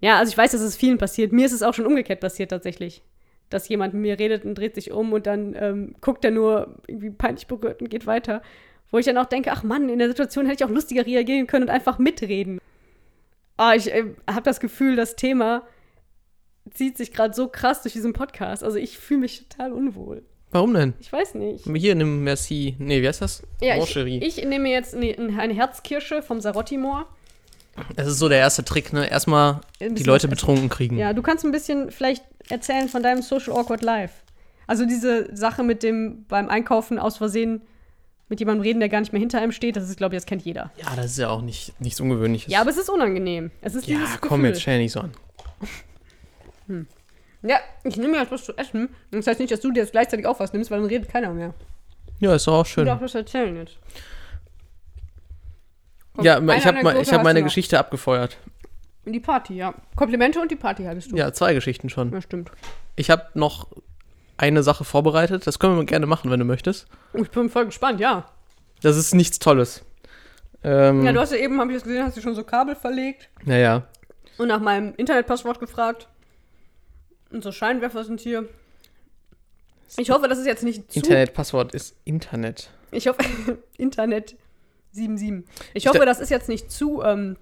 Ja, also ich weiß, dass es vielen passiert. Mir ist es auch schon umgekehrt passiert tatsächlich. Dass jemand mit mir redet und dreht sich um und dann ähm, guckt er nur irgendwie peinlich berührt und geht weiter. Wo ich dann auch denke, ach Mann, in der Situation hätte ich auch lustiger reagieren können und einfach mitreden. Ah, ich äh, habe das Gefühl, das Thema zieht sich gerade so krass durch diesen Podcast. Also ich fühle mich total unwohl. Warum denn? Ich weiß nicht. Hier, nimm Merci. Nee, wie heißt das? Ja, ich, ich nehme jetzt eine, eine Herzkirsche vom Sarotti-Moor. Das ist so der erste Trick, ne? Erstmal die Leute betrunken kriegen. Ja, du kannst ein bisschen vielleicht erzählen von deinem Social Awkward Life. Also diese Sache mit dem beim Einkaufen aus Versehen mit jemandem reden, der gar nicht mehr hinter einem steht, das ist, glaube ich, das kennt jeder. Ja, das ist ja auch nicht, nichts Ungewöhnliches. Ja, aber es ist unangenehm. Es ist ja komm Gefühl. jetzt, stell nicht so an. Ja, ich nehme mir jetzt was zu essen. Das heißt nicht, dass du dir jetzt gleichzeitig auch was nimmst, weil dann redet keiner mehr. Ja, ist doch auch Ich schön. darf das erzählen jetzt. Komm, Ja, ich habe ich hab meine noch. Geschichte abgefeuert. Die Party, ja. Komplimente und die Party hattest du. Ja, zwei Geschichten schon. Ja, stimmt. Ich habe noch eine Sache vorbereitet. Das können wir gerne machen, wenn du möchtest. Oh, Ich bin voll gespannt, ja. Das ist nichts Tolles. Ähm, Ja, du hast ja eben, habe ich das gesehen, hast du schon so Kabel verlegt naja. und nach meinem Internetpasswort gefragt. Und so Scheinwerfer sind hier. Ich hoffe, das ist jetzt nicht zu. Internetpasswort ist Internet. Ich hoffe, Internet 77. Ich Ich hoffe, da- das ist jetzt nicht zu. Ähm,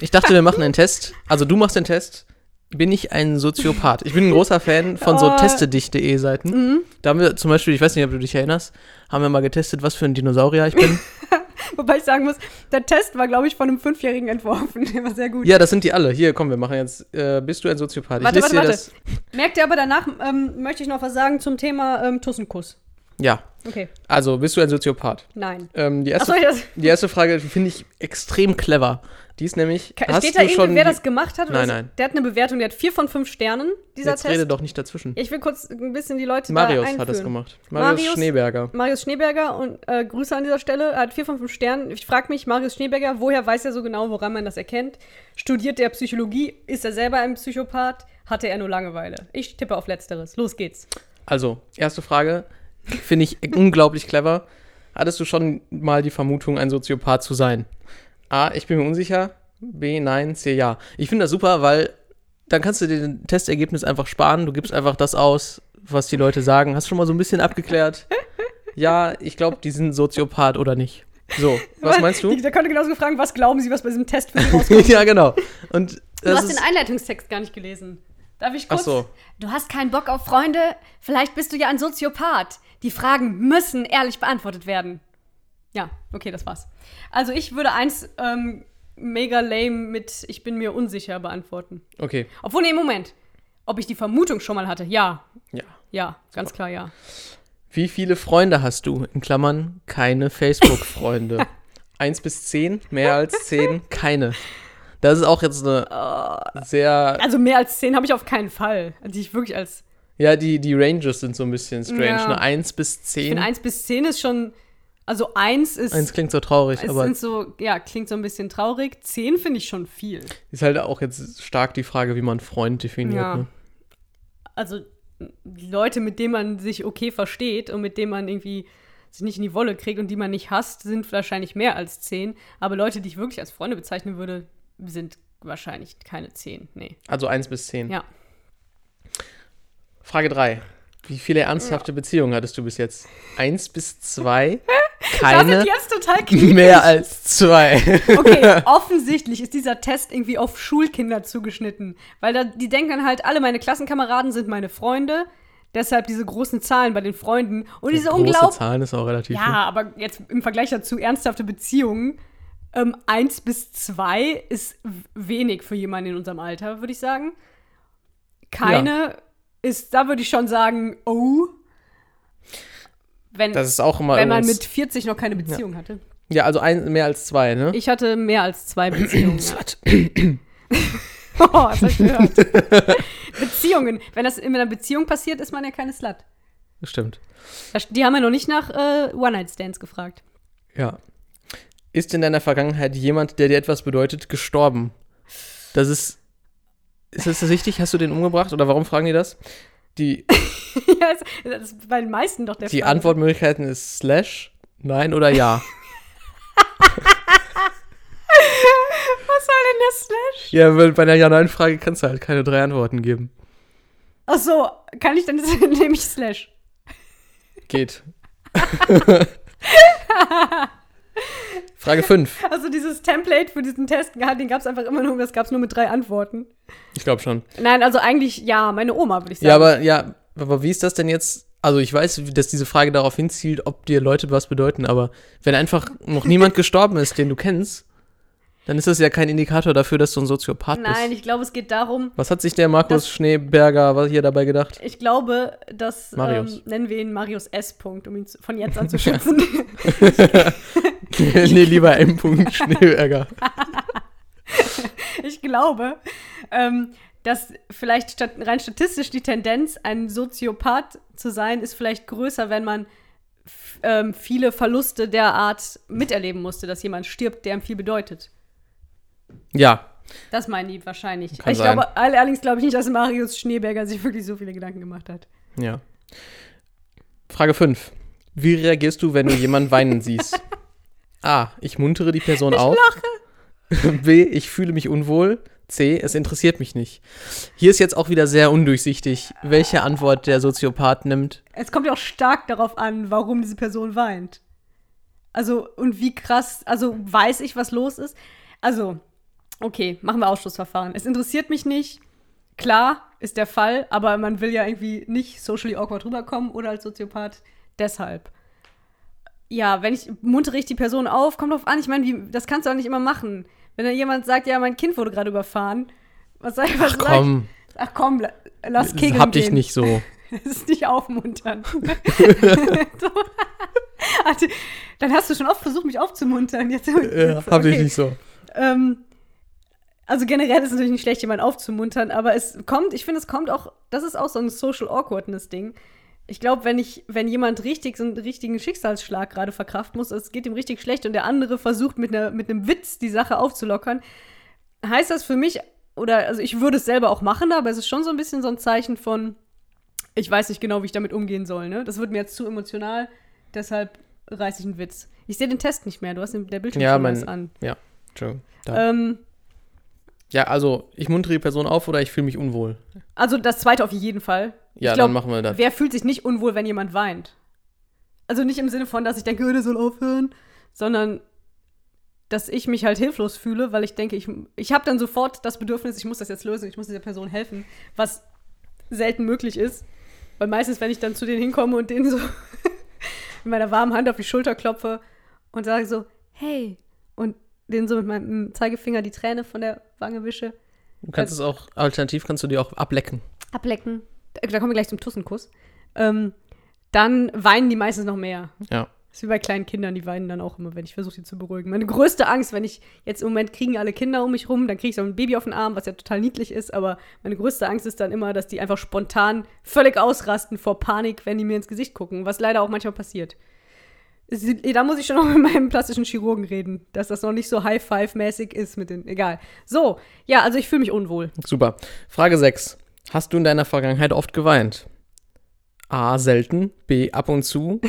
Ich dachte, wir machen einen Test. Also du machst den Test. Bin ich ein Soziopath? Ich bin ein großer Fan von so Oh. testedich.de Seiten. mhm. Da haben wir zum Beispiel, ich weiß nicht, ob du dich erinnerst, haben wir mal getestet, was für ein Dinosaurier ich bin. Wobei ich sagen muss, der Test war, glaube ich, von einem Fünfjährigen entworfen. Der war sehr gut. ja, das sind die alle. Hier, komm, wir machen jetzt. Äh, bist du ein Soziopath? Warte, ich warte, dir das. Merkt ihr aber danach, ähm, möchte ich noch was sagen zum Thema ähm, Tussenkuss. Ja, Okay, also bist du ein Soziopath? nein. Ähm, die, erste, das, die erste Frage finde ich extrem clever. Die ist nämlich. Ka- hast steht da irgendwie, schon wer das gemacht hat? Nein, so? nein. Der hat eine Bewertung, der hat vier von fünf Sternen, dieser Jetzt Test. rede doch nicht dazwischen. Ich will kurz ein bisschen die Leute Marius da einführen. hat das gemacht. Marius, Marius- Schneeberger. Marius Schneeberger und äh, Grüße an dieser Stelle. Er hat vier von fünf Sternen. Ich frage mich, Marius Schneeberger, woher weiß er so genau, woran man das erkennt? Studiert er Psychologie? Ist er selber ein Psychopath? Hatte er nur Langeweile? Ich tippe auf Letzteres. Los geht's. Also, erste Frage. Finde ich unglaublich clever. Hattest du schon mal die Vermutung, ein Soziopath zu sein? A, ich bin mir unsicher. B, nein. C, ja. Ich finde das super, weil dann kannst du dir den Testergebnis einfach sparen. Du gibst einfach das aus, was die Leute sagen. Hast schon mal so ein bisschen abgeklärt. Ja, ich glaube, die sind Soziopath oder nicht. So, was meinst du? Da könnte genauso fragen, was glauben Sie, was bei diesem Test für Sie rauskommt? ja, genau. Und Du hast den Einleitungstext gar nicht gelesen. Darf ich Ach kurz? so. Du hast keinen Bock auf Freunde? Vielleicht bist du ja ein Soziopath. Die Fragen müssen ehrlich beantwortet werden. Ja, okay, das war's. Also ich würde eins ähm, mega lame mit Ich bin mir unsicher beantworten. Okay, Obwohl, nee, Moment. Ob ich die Vermutung schon mal hatte? Ja. ja. Ja, ganz klar ja. Wie viele Freunde hast du? In Klammern, keine Facebook-Freunde. Eins bis zehn, mehr als zehn, keine. Das ist auch jetzt eine sehr. Also mehr als zehn habe ich auf keinen Fall. Die ich wirklich als. Ja, die, die Ranges sind so ein bisschen strange. Ja. Ne? Eins bis Ich zehn. finde, eins bis zehn ist schon. Also eins ist. Eins klingt so traurig, aber sind so, ja, klingt so ein bisschen traurig. Zehn finde ich schon viel. ist halt auch jetzt stark die Frage, wie man Freund definiert. Ja. Ne? Also Leute, mit denen man sich okay versteht und mit denen man irgendwie sich nicht in die Wolle kriegt und die man nicht hasst, sind wahrscheinlich mehr als zehn. Aber Leute, die ich wirklich als Freunde bezeichnen würde, sind wahrscheinlich keine zehn. Nee. Also eins bis zehn. Ja. Frage drei. Wie viele ernsthafte Beziehungen hattest du bis jetzt? Eins bis zwei? Das Keine sind jetzt total kritisch. mehr als zwei. Okay, offensichtlich ist dieser Test irgendwie auf Schulkinder zugeschnitten. Weil da, die denken dann halt, alle meine Klassenkameraden sind meine Freunde. Deshalb diese großen Zahlen bei den Freunden. Und diese Große unglaublich. Zahlen ist auch relativ. Ja, ne? aber jetzt im Vergleich dazu ernsthafte Beziehungen. Ähm, eins bis zwei ist wenig für jemanden in unserem Alter, würde ich sagen. Keine ist, da würde ich schon sagen, oh. Wenn, Das ist auch immer wenn man mit 40 noch keine Beziehung hatte. Ja, also ein, mehr als zwei, ne? Ich hatte mehr als zwei Beziehungen. ja. Oh, das hab ich gehört. Beziehungen. Wenn das in einer Beziehung passiert, ist man ja keine Slut. Stimmt. Die haben ja noch nicht nach äh, One-Night-Stands gefragt. Ja. Ist in deiner Vergangenheit jemand, der dir etwas bedeutet, gestorben? Das ist. Ist das richtig? Hast du den umgebracht? Oder warum fragen die das? Die, ja, das, ist bei den meisten doch der die Fall. Antwortmöglichkeiten ist slash, nein oder ja. Was soll denn der Slash? ja, weil bei einer Ja-Nein-Frage kannst du halt keine drei Antworten geben. Ach so, kann ich dann nehme ich Slash. Geht. Frage 5. Also dieses Template für diesen Test, den gab es einfach immer nur, das gab es nur mit drei Antworten. Ich glaube schon. Nein, also eigentlich ja, meine Oma, würde ich sagen. Ja, aber ja, aber wie ist das denn jetzt? Also ich weiß, dass diese Frage darauf hinzielt, ob dir Leute was bedeuten, aber wenn einfach noch niemand gestorben ist, den du kennst, dann ist das ja kein Indikator dafür, dass du ein Soziopath Nein, bist. ich glaube, es geht darum, Was hat sich der Markus Schneeberger was hier dabei gedacht? ich glaube, dass. Ähm, nennen wir ihn Marius S. Punkt, um ihn zu, von jetzt an zu schützen. nee, lieber M. Schneeberger. ich glaube, ähm, dass vielleicht rein statistisch die Tendenz, ein Soziopath zu sein, ist vielleicht größer, wenn man ähm, viele Verluste der Art miterleben musste, dass jemand stirbt, der ihm viel bedeutet. Ja, Das meinen die wahrscheinlich. Kann ich sein. glaube, allerdings glaube ich nicht, dass Marius Schneeberger sich wirklich so viele Gedanken gemacht hat. ja. Frage 5. Wie reagierst du, wenn du jemanden weinen siehst? A. Ich muntere die Person auf. B. Ich fühle mich unwohl. C. Es interessiert mich nicht. Hier ist jetzt auch wieder sehr undurchsichtig, welche Antwort der Soziopath nimmt. Es kommt ja auch stark darauf an, warum diese Person weint. Also, und wie krass, also weiß ich, was los ist? Also, okay, machen wir Ausschlussverfahren. Es interessiert mich nicht. Klar, ist der Fall, aber man will ja irgendwie nicht socially awkward rüberkommen oder als Soziopath. Deshalb. Ja, wenn ich muntere ich die Person auf, kommt drauf an. Ich meine, wie- das kannst du auch nicht immer machen. Wenn dann jemand sagt, ja, mein Kind wurde gerade überfahren, was soll ich was Ach ich? komm, Ach komm, la- lass Kegeln hab dich gehen. nicht so. Das ist nicht aufmuntern. dann hast du schon oft versucht, mich aufzumuntern. Jetzt, Ja, hab dich okay. nicht so. Ähm, also generell ist es natürlich nicht schlecht, jemanden aufzumuntern, aber es kommt, ich finde, es kommt auch, das ist auch so ein Social Awkwardness-Ding. Ich glaube, wenn ich, wenn jemand richtig so einen richtigen Schicksalsschlag gerade verkraften muss, es geht ihm richtig schlecht und der andere versucht mit, einer, mit einem Witz die Sache aufzulockern, heißt das für mich, oder also ich würde es selber auch machen, aber es ist schon so ein bisschen so ein Zeichen von, ich weiß nicht genau, wie ich damit umgehen soll. Ne? Das wird mir jetzt zu emotional, deshalb reiße ich einen Witz. Ich sehe den Test nicht mehr, du hast den, der Bildschirm Ja, mein- an. Entschuldigung. Da. Ähm, Ja, also ich muntere die Person auf oder ich fühle mich unwohl. Also das zweite auf jeden Fall. Ja, glaub, dann machen wir das. Wer fühlt sich nicht unwohl, wenn jemand weint? Also nicht im Sinne von, dass ich denke, oh, der soll aufhören, sondern dass ich mich halt hilflos fühle, weil ich denke, ich, ich habe dann sofort das Bedürfnis, ich muss das jetzt lösen, ich muss dieser Person helfen, was selten möglich ist. Weil meistens, wenn ich dann zu denen hinkomme und denen so mit meiner warmen Hand auf die Schulter klopfe und sage so, hey, und denen so mit meinem Zeigefinger die Träne von der Wange wische, Du kannst es auch, alternativ kannst du die auch ablecken. ablecken. Da, da kommen wir gleich zum Tussenkuss. Ähm, dann weinen die meistens noch mehr. Ja. Das ist wie bei kleinen Kindern, die weinen dann auch immer, wenn ich versuche, sie zu beruhigen. Meine größte Angst, wenn ich jetzt im Moment kriegen alle Kinder um mich rum, dann kriege ich so ein Baby auf den Arm, was ja total niedlich ist, aber meine größte Angst ist dann immer, dass die einfach spontan völlig ausrasten vor Panik, wenn die mir ins Gesicht gucken, was leider auch manchmal passiert. Da muss ich schon noch mit meinem plastischen Chirurgen reden, dass das noch nicht so High-Five-mäßig ist mit den. Egal. So, ja, also ich fühle mich unwohl. Super. Frage 6. Hast du in deiner Vergangenheit oft geweint? A. Selten. B. Ab und zu.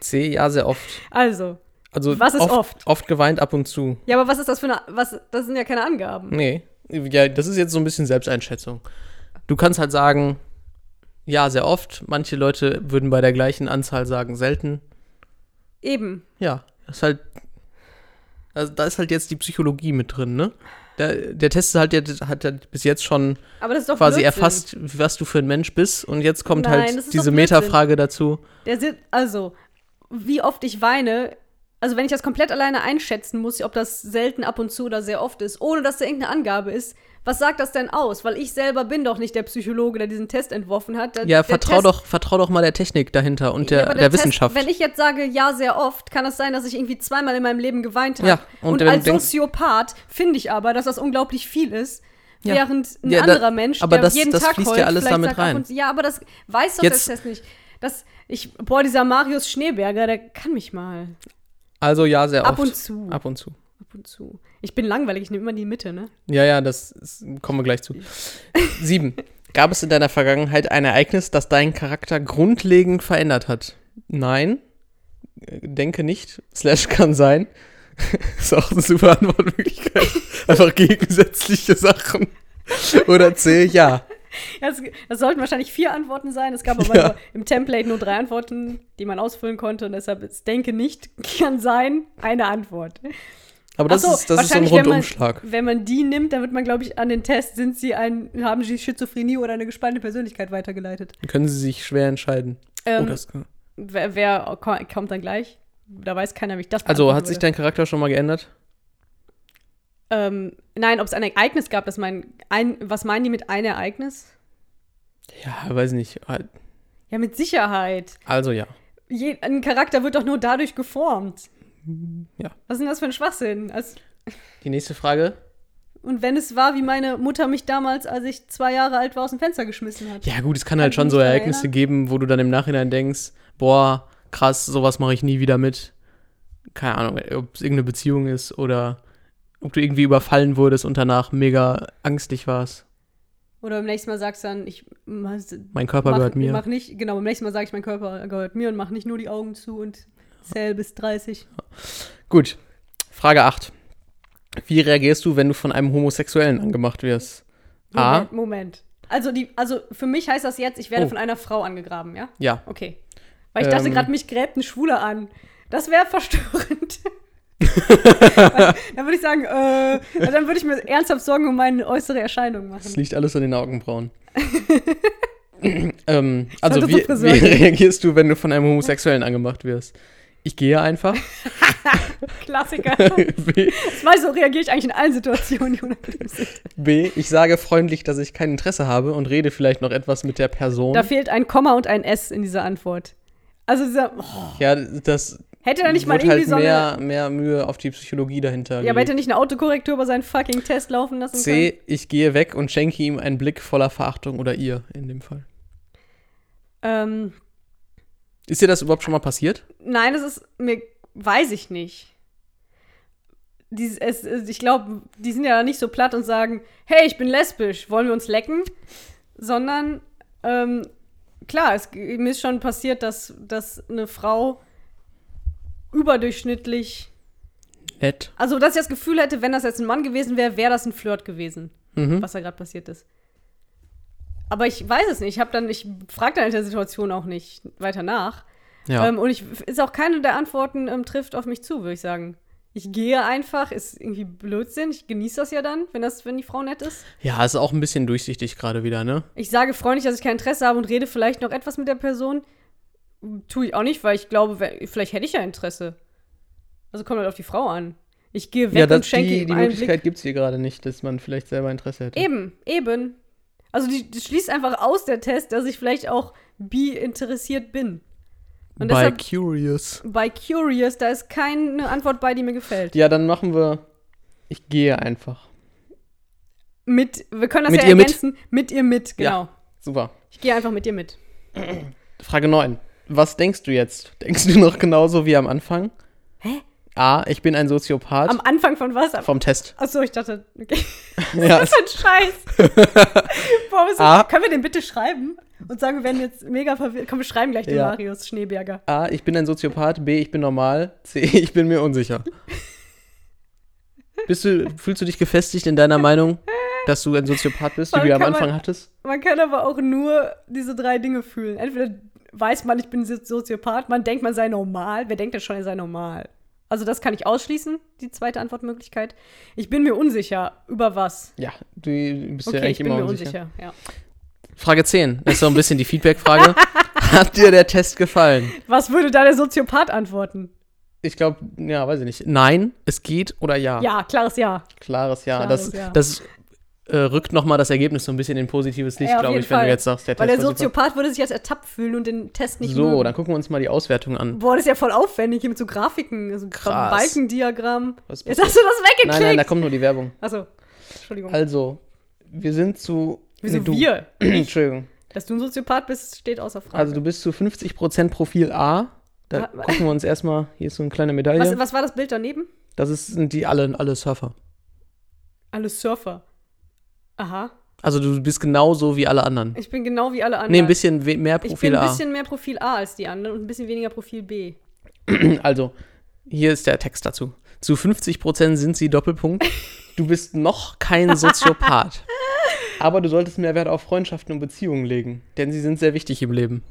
C. Ja, sehr oft. Also, Also Was ist oft, oft? Oft geweint, ab und zu. ja, aber was ist das für eine. Was, das sind ja keine Angaben. Nee. Ja, das ist jetzt so ein bisschen Selbsteinschätzung. Du kannst halt sagen, ja, sehr oft. Manche Leute würden bei der gleichen Anzahl sagen, selten. Eben. Ja, das ist halt. Also da ist halt jetzt die Psychologie mit drin, ne? Der, der Test ist halt jetzt, hat ja bis jetzt schon Aber das ist doch quasi Blödsinn. erfasst, was du für ein Mensch bist. Und jetzt kommt Nein, halt diese. Metafrage dazu. Der Sinn, also, wie oft ich weine, also wenn ich das komplett alleine einschätzen muss, ob das selten ab und zu oder sehr oft ist, ohne dass da irgendeine Angabe ist, was sagt das denn aus? Weil ich selber bin doch nicht der Psychologe, der diesen Test entworfen hat. Der, Ja, der vertrau Test- doch, vertrau doch mal der Technik dahinter und der, Ja, aber der, Test, Wissenschaft. Wenn ich jetzt sage, ja, sehr oft, kann es sein, dass ich irgendwie zweimal in meinem Leben geweint habe. Ja, und und als Soziopath finde ich aber, dass das unglaublich viel ist. Ja. Während ein Ja, da- anderer Mensch, aber der das- jeden das Tag fließt ja heult, alles vielleicht damit sagt ab rein. und ja, aber das weiß doch Jetzt- der Test nicht. Das, ich, boah, dieser Marius Schneeberger, der kann mich mal. also ja, sehr Ab oft. und zu. Ab und zu. Ab und zu. Ich bin langweilig, ich nehme immer die Mitte, ne? Ja, ja, das ist, kommen wir gleich zu. Sieben. Gab es in deiner Vergangenheit ein Ereignis, das deinen Charakter grundlegend verändert hat? Nein. Denke nicht. Slash kann sein. ist auch eine super Antwortmöglichkeit. Einfach gegensätzliche Sachen. Oder C, ja. Das, das sollten wahrscheinlich vier Antworten sein. Es gab aber Ja. im Template nur drei Antworten, die man ausfüllen konnte. Und deshalb ist denke nicht, kann sein, eine Antwort. Aber das, so, ist, das ist so ein wahrscheinlich, wenn man- Rundumschlag. Wenn man die nimmt, dann wird man, glaube ich, an den Test, sind sie ein, haben sie Schizophrenie oder eine gespaltene Persönlichkeit weitergeleitet. Dann können sie sich schwer entscheiden. Ähm, oh, das, wer, wer ko- kommt dann gleich? Da weiß keiner, wie ich das also hat sich würde. dein Charakter schon mal geändert? Ähm, nein, ob es ein Ereignis gab, das mein, ein, was meinen die mit ein Ereignis? Ja, weiß nicht. Halt, Ja, mit Sicherheit. Also ja. Je, ein Charakter wird doch nur dadurch geformt. Ja. Was ist denn das für ein Schwachsinn? Als, Die nächste Frage. und wenn es war, wie meine Mutter mich damals, als ich zwei Jahre alt war, aus dem Fenster geschmissen hat. Ja, gut, es kann halt Kannst du schon so Ereignisse geben, wo du dann im Nachhinein denkst, boah, krass, sowas mache ich nie wieder mit. Keine Ahnung, ob es irgendeine Beziehung ist oder ob du irgendwie überfallen wurdest und danach mega angstlich warst. Oder beim nächsten Mal sagst du dann, ich Mein Körper mach, gehört mir. mach nicht, genau, beim nächsten Mal sage ich, mein Körper gehört mir und mach nicht nur die Augen zu und zähl bis 30. Gut, Frage 8. Wie reagierst du, wenn du von einem Homosexuellen angemacht wirst? A. Moment, Moment. Also, die, also für mich heißt das jetzt, ich werde Oh. von einer Frau angegraben, ja? Ja. Okay. Weil ich dachte Ähm. gerade, mich gräbt ein Schwuler an. Das wäre verstörend. Weil, dann würde ich sagen, äh, dann würde ich mir ernsthaft Sorgen um meine äußere Erscheinung Das machen. liegt alles an den Augenbrauen. ähm, also, wie, wie reagierst du, wenn du von einem Homosexuellen angemacht wirst? Ich gehe einfach. Klassiker. B, Das weiß so reagiere ich eigentlich in allen Situationen, die unangenehm sind. B, ich sage freundlich, dass ich kein Interesse habe und rede vielleicht noch etwas mit der Person. Da fehlt ein Komma und ein S in dieser Antwort. Also dieser, oh, ja, das hätte da nicht mal wird irgendwie halt so mehr, mehr Mühe auf die Psychologie dahinter. ja, aber hätte gelegt. nicht eine Autokorrektur über seinen fucking Test laufen lassen können? C, ich gehe weg und schenke ihm einen Blick voller Verachtung oder ihr in dem Fall. Ähm, Ist dir das überhaupt schon mal passiert? Nein, das ist mir, weiß ich nicht. Dies, es, es, ich glaube, die sind ja nicht so platt und sagen, hey, ich bin lesbisch, wollen wir uns lecken? Sondern, ähm, klar, es, mir ist schon passiert, dass, dass eine Frau überdurchschnittlich, Nett. also dass ich das Gefühl hätte, wenn das jetzt ein Mann gewesen wäre, wäre das ein Flirt gewesen, Mhm. was da gerade passiert ist. Aber ich weiß es nicht. Ich habe dann, ich frage dann in der Situation auch nicht weiter nach. Ja. Ähm, und ich ist auch keine der Antworten ähm, trifft auf mich zu, würde ich sagen. Ich gehe einfach, ist irgendwie Blödsinn. Ich genieße das ja dann, wenn das, wenn die Frau nett ist. ja, ist auch ein bisschen durchsichtig gerade wieder, ne? Ich sage freundlich, dass ich kein Interesse habe und rede vielleicht noch etwas mit der Person. Tue ich auch nicht, weil ich glaube, vielleicht hätte ich ja Interesse. Also kommt halt auf die Frau an. Ich gehe weg ja, und das, schenke die, ihm die Möglichkeit gibt es hier gerade nicht, dass man vielleicht selber Interesse hätte. Eben, eben. Also die, die schließt einfach aus der Test, dass ich vielleicht auch bi interessiert bin. Und By deshalb Curious. bei Curious, da ist keine Antwort bei, die mir gefällt. Ja, dann machen wir. Ich gehe einfach. Mit, wir können das Mit ja ihr mit? ergänzen. Mit ihr mit, genau. Super. Ich gehe einfach mit dir mit. Frage 9. Was denkst du jetzt? Denkst du noch genauso wie am Anfang? Hä? A, ich bin ein Soziopath. Am Anfang von was? vom Test. Achso, ich dachte, okay. Ja, Was für ein Scheiß. Boah, was Ah. Können wir den bitte schreiben? Und sagen, wir werden jetzt mega verwirrt. Komm, wir schreiben gleich den Ja. Marius Schneeberger. A, ich bin ein Soziopath. B, ich bin normal. C, ich bin mir unsicher. Bist du, fühlst du dich gefestigt in deiner Meinung, dass du ein Soziopath bist, die Voll du am kann man- Anfang hattest? Man kann aber auch nur diese drei Dinge fühlen. Entweder weiß man, ich bin Soziopath, man denkt, man sei normal. Wer denkt denn schon, er sei normal? Also das kann ich ausschließen, die zweite Antwortmöglichkeit. Ich bin mir unsicher. Über was? Ja, du bist ja Okay, eigentlich ich bin immer mir unsicher. unsicher. Ja. Frage 10. Das ist so ein bisschen die Feedback-Frage. Hat dir der Test gefallen? Was würde da der Soziopath antworten? Ich glaube, ja, weiß ich nicht. Nein, es geht oder ja? Ja, klares Ja. Klares Ja. Klares das Ja. das äh, rückt nochmal das Ergebnis so ein bisschen in positives Licht, Ja, glaube ich, wenn Fall. du jetzt sagst, der Weil Test der war super. Soziopath würde sich als ertappt fühlen und den Test nicht So, mögen. dann gucken wir uns mal die Auswertung an. Boah, das ist ja voll aufwendig hier mit so Grafiken, so Krass. Balkendiagramm. Was- Jetzt hast du das weggeklickt. Nein, nein, da kommt nur die Werbung. Achso, Entschuldigung. Also, wir sind zu. Wieso nee, du. wir? Entschuldigung. Dass du ein Soziopath bist, steht außer Frage. Also, du bist zu 50% Profil A. Da Wa- gucken wir uns erstmal. Hier ist so eine kleine Medaille. was, was war das Bild daneben? Das ist, sind die alle, alle Surfer. Alle Surfer. Aha. Also, du bist genauso wie alle anderen. Ich bin genau wie alle anderen. Nee, ein bisschen mehr ich Profil bin ein A. bisschen mehr Profil A als die anderen und ein bisschen weniger Profil B. Also, hier ist der Text dazu. Zu 50% sind sie Doppelpunkt. Du bist noch kein Soziopath. Aber du solltest mehr Wert auf Freundschaften und Beziehungen legen, denn sie sind sehr wichtig im Leben.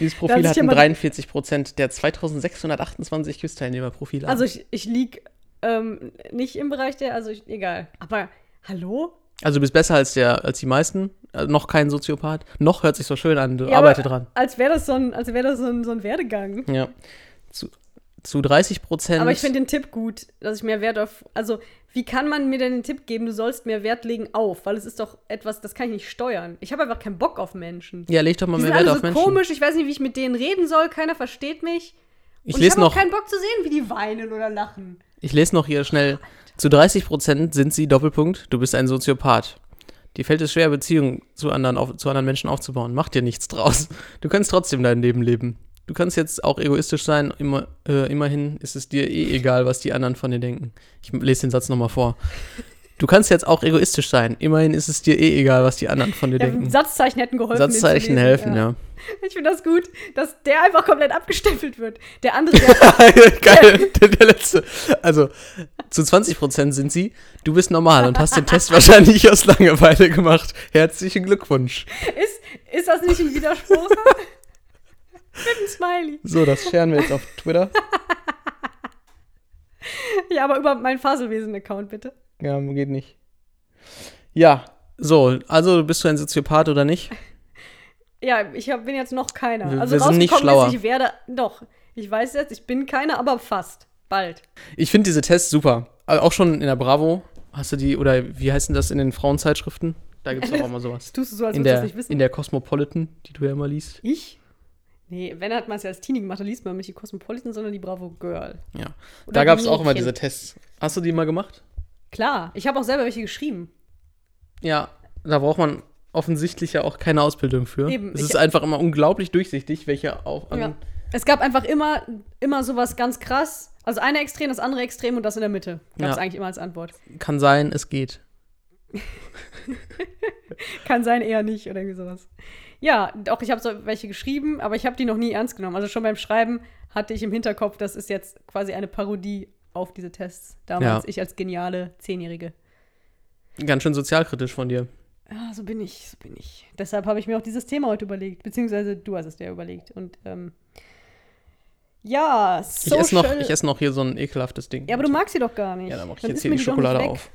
Dieses Profil hat sich hatten jemand- 43% der 2628 Quiz-Teilnehmer Profile. Also ich, ich lieg ähm, nicht im Bereich der, also ich, egal. Aber hallo? Also du bist besser als, der, als die meisten. Also noch kein Soziopath. Noch hört sich so schön an. Du Ja, arbeite dran. Als wäre das so ein, als wäre das so ein, so ein Werdegang. Ja. Zu, zu 30%. Aber ich finde den Tipp gut, dass ich mehr Wert auf. Also, wie kann man mir denn den Tipp geben, du sollst mehr Wert legen auf? Weil es ist doch etwas, das kann ich nicht steuern. Ich habe einfach keinen Bock auf Menschen. ja, leg doch mal Die mehr sind Wert alle auf so Menschen. komisch, ich weiß nicht, wie ich mit denen reden soll, keiner versteht mich. Ich Und ich lese habe auch noch. keinen Bock zu sehen, wie die weinen oder lachen. Ich lese noch hier schnell. Zu 30% sind sie Doppelpunkt, du bist ein Soziopath. Dir fällt es schwer, Beziehungen zu anderen, auf, zu anderen Menschen aufzubauen. Mach dir nichts draus. Du kannst trotzdem dein Leben leben. Du kannst jetzt auch egoistisch sein. Immer, äh, immerhin ist es dir eh egal, was die anderen von dir denken. Ich lese den Satz nochmal vor. Du kannst jetzt auch egoistisch sein. Immerhin ist es dir eh egal, was die anderen von dir Ja, denken. Satzzeichen hätten geholfen. Satzzeichen helfen, ja. Ich finde das gut, dass der einfach komplett abgestempelt wird. Der andere, der, Geil, der, der letzte. Also, zu 20% sind sie, du bist normal und hast den Test wahrscheinlich aus Langeweile gemacht. Herzlichen Glückwunsch. ist, ist das nicht ein Widerspruch? Mit einem Smiley. So, das scheren wir jetzt auf Twitter. Ja, aber über meinen Faselwesen-Account, bitte. Ja, geht nicht. Ja, so, also bist du ein Soziopath oder nicht? Ja, ich hab, bin jetzt noch keiner. Wir- also wir sind nicht rausgekommen schlauer. ist, ich werde, doch, ich weiß jetzt, ich bin keiner, aber fast. Bald. Ich finde diese Tests super. Also auch schon in der Bravo hast du die, oder wie heißen das in den Frauenzeitschriften? Da gibt es auch mal sowas. Tust du so, als In du das der, nicht wissen? in der Cosmopolitan, die du ja immer liest. ich? Nee, wenn hat man es ja als Teenie gemacht, dann liest man nicht die Cosmopolitan, sondern die Bravo Girl. Ja. Oder Da gab es auch immer diese Tests. Hast du die mal gemacht? Klar, ich habe auch selber welche geschrieben. Ja, da braucht man offensichtlich ja auch keine Ausbildung für. Eben, Es ist einfach immer unglaublich durchsichtig, welche auch an. Ja. Es gab einfach immer, immer sowas ganz krass. Also eine Extrem, das andere Extrem und das in der Mitte. Gab es Ja. eigentlich immer als Antwort. Kann sein, es geht. Kann sein, eher nicht oder irgendwie sowas. Ja, auch ich habe so welche geschrieben, aber ich habe die noch nie ernst genommen. Also schon beim Schreiben hatte ich im Hinterkopf, das ist jetzt quasi eine Parodie auf diese Tests. Damals Ja. ich als geniale Zehnjährige. Ganz schön sozialkritisch von dir. Ja, so bin ich, so bin ich. Deshalb habe ich mir auch dieses Thema heute überlegt, beziehungsweise du hast es dir überlegt. Und ähm, ja, Ich esse noch, Social- ich esse noch hier so ein ekelhaftes Ding. Ja, aber du magst sie doch gar nicht. Ja, dann mach ich Dann jetzt hier die Schokolade auf.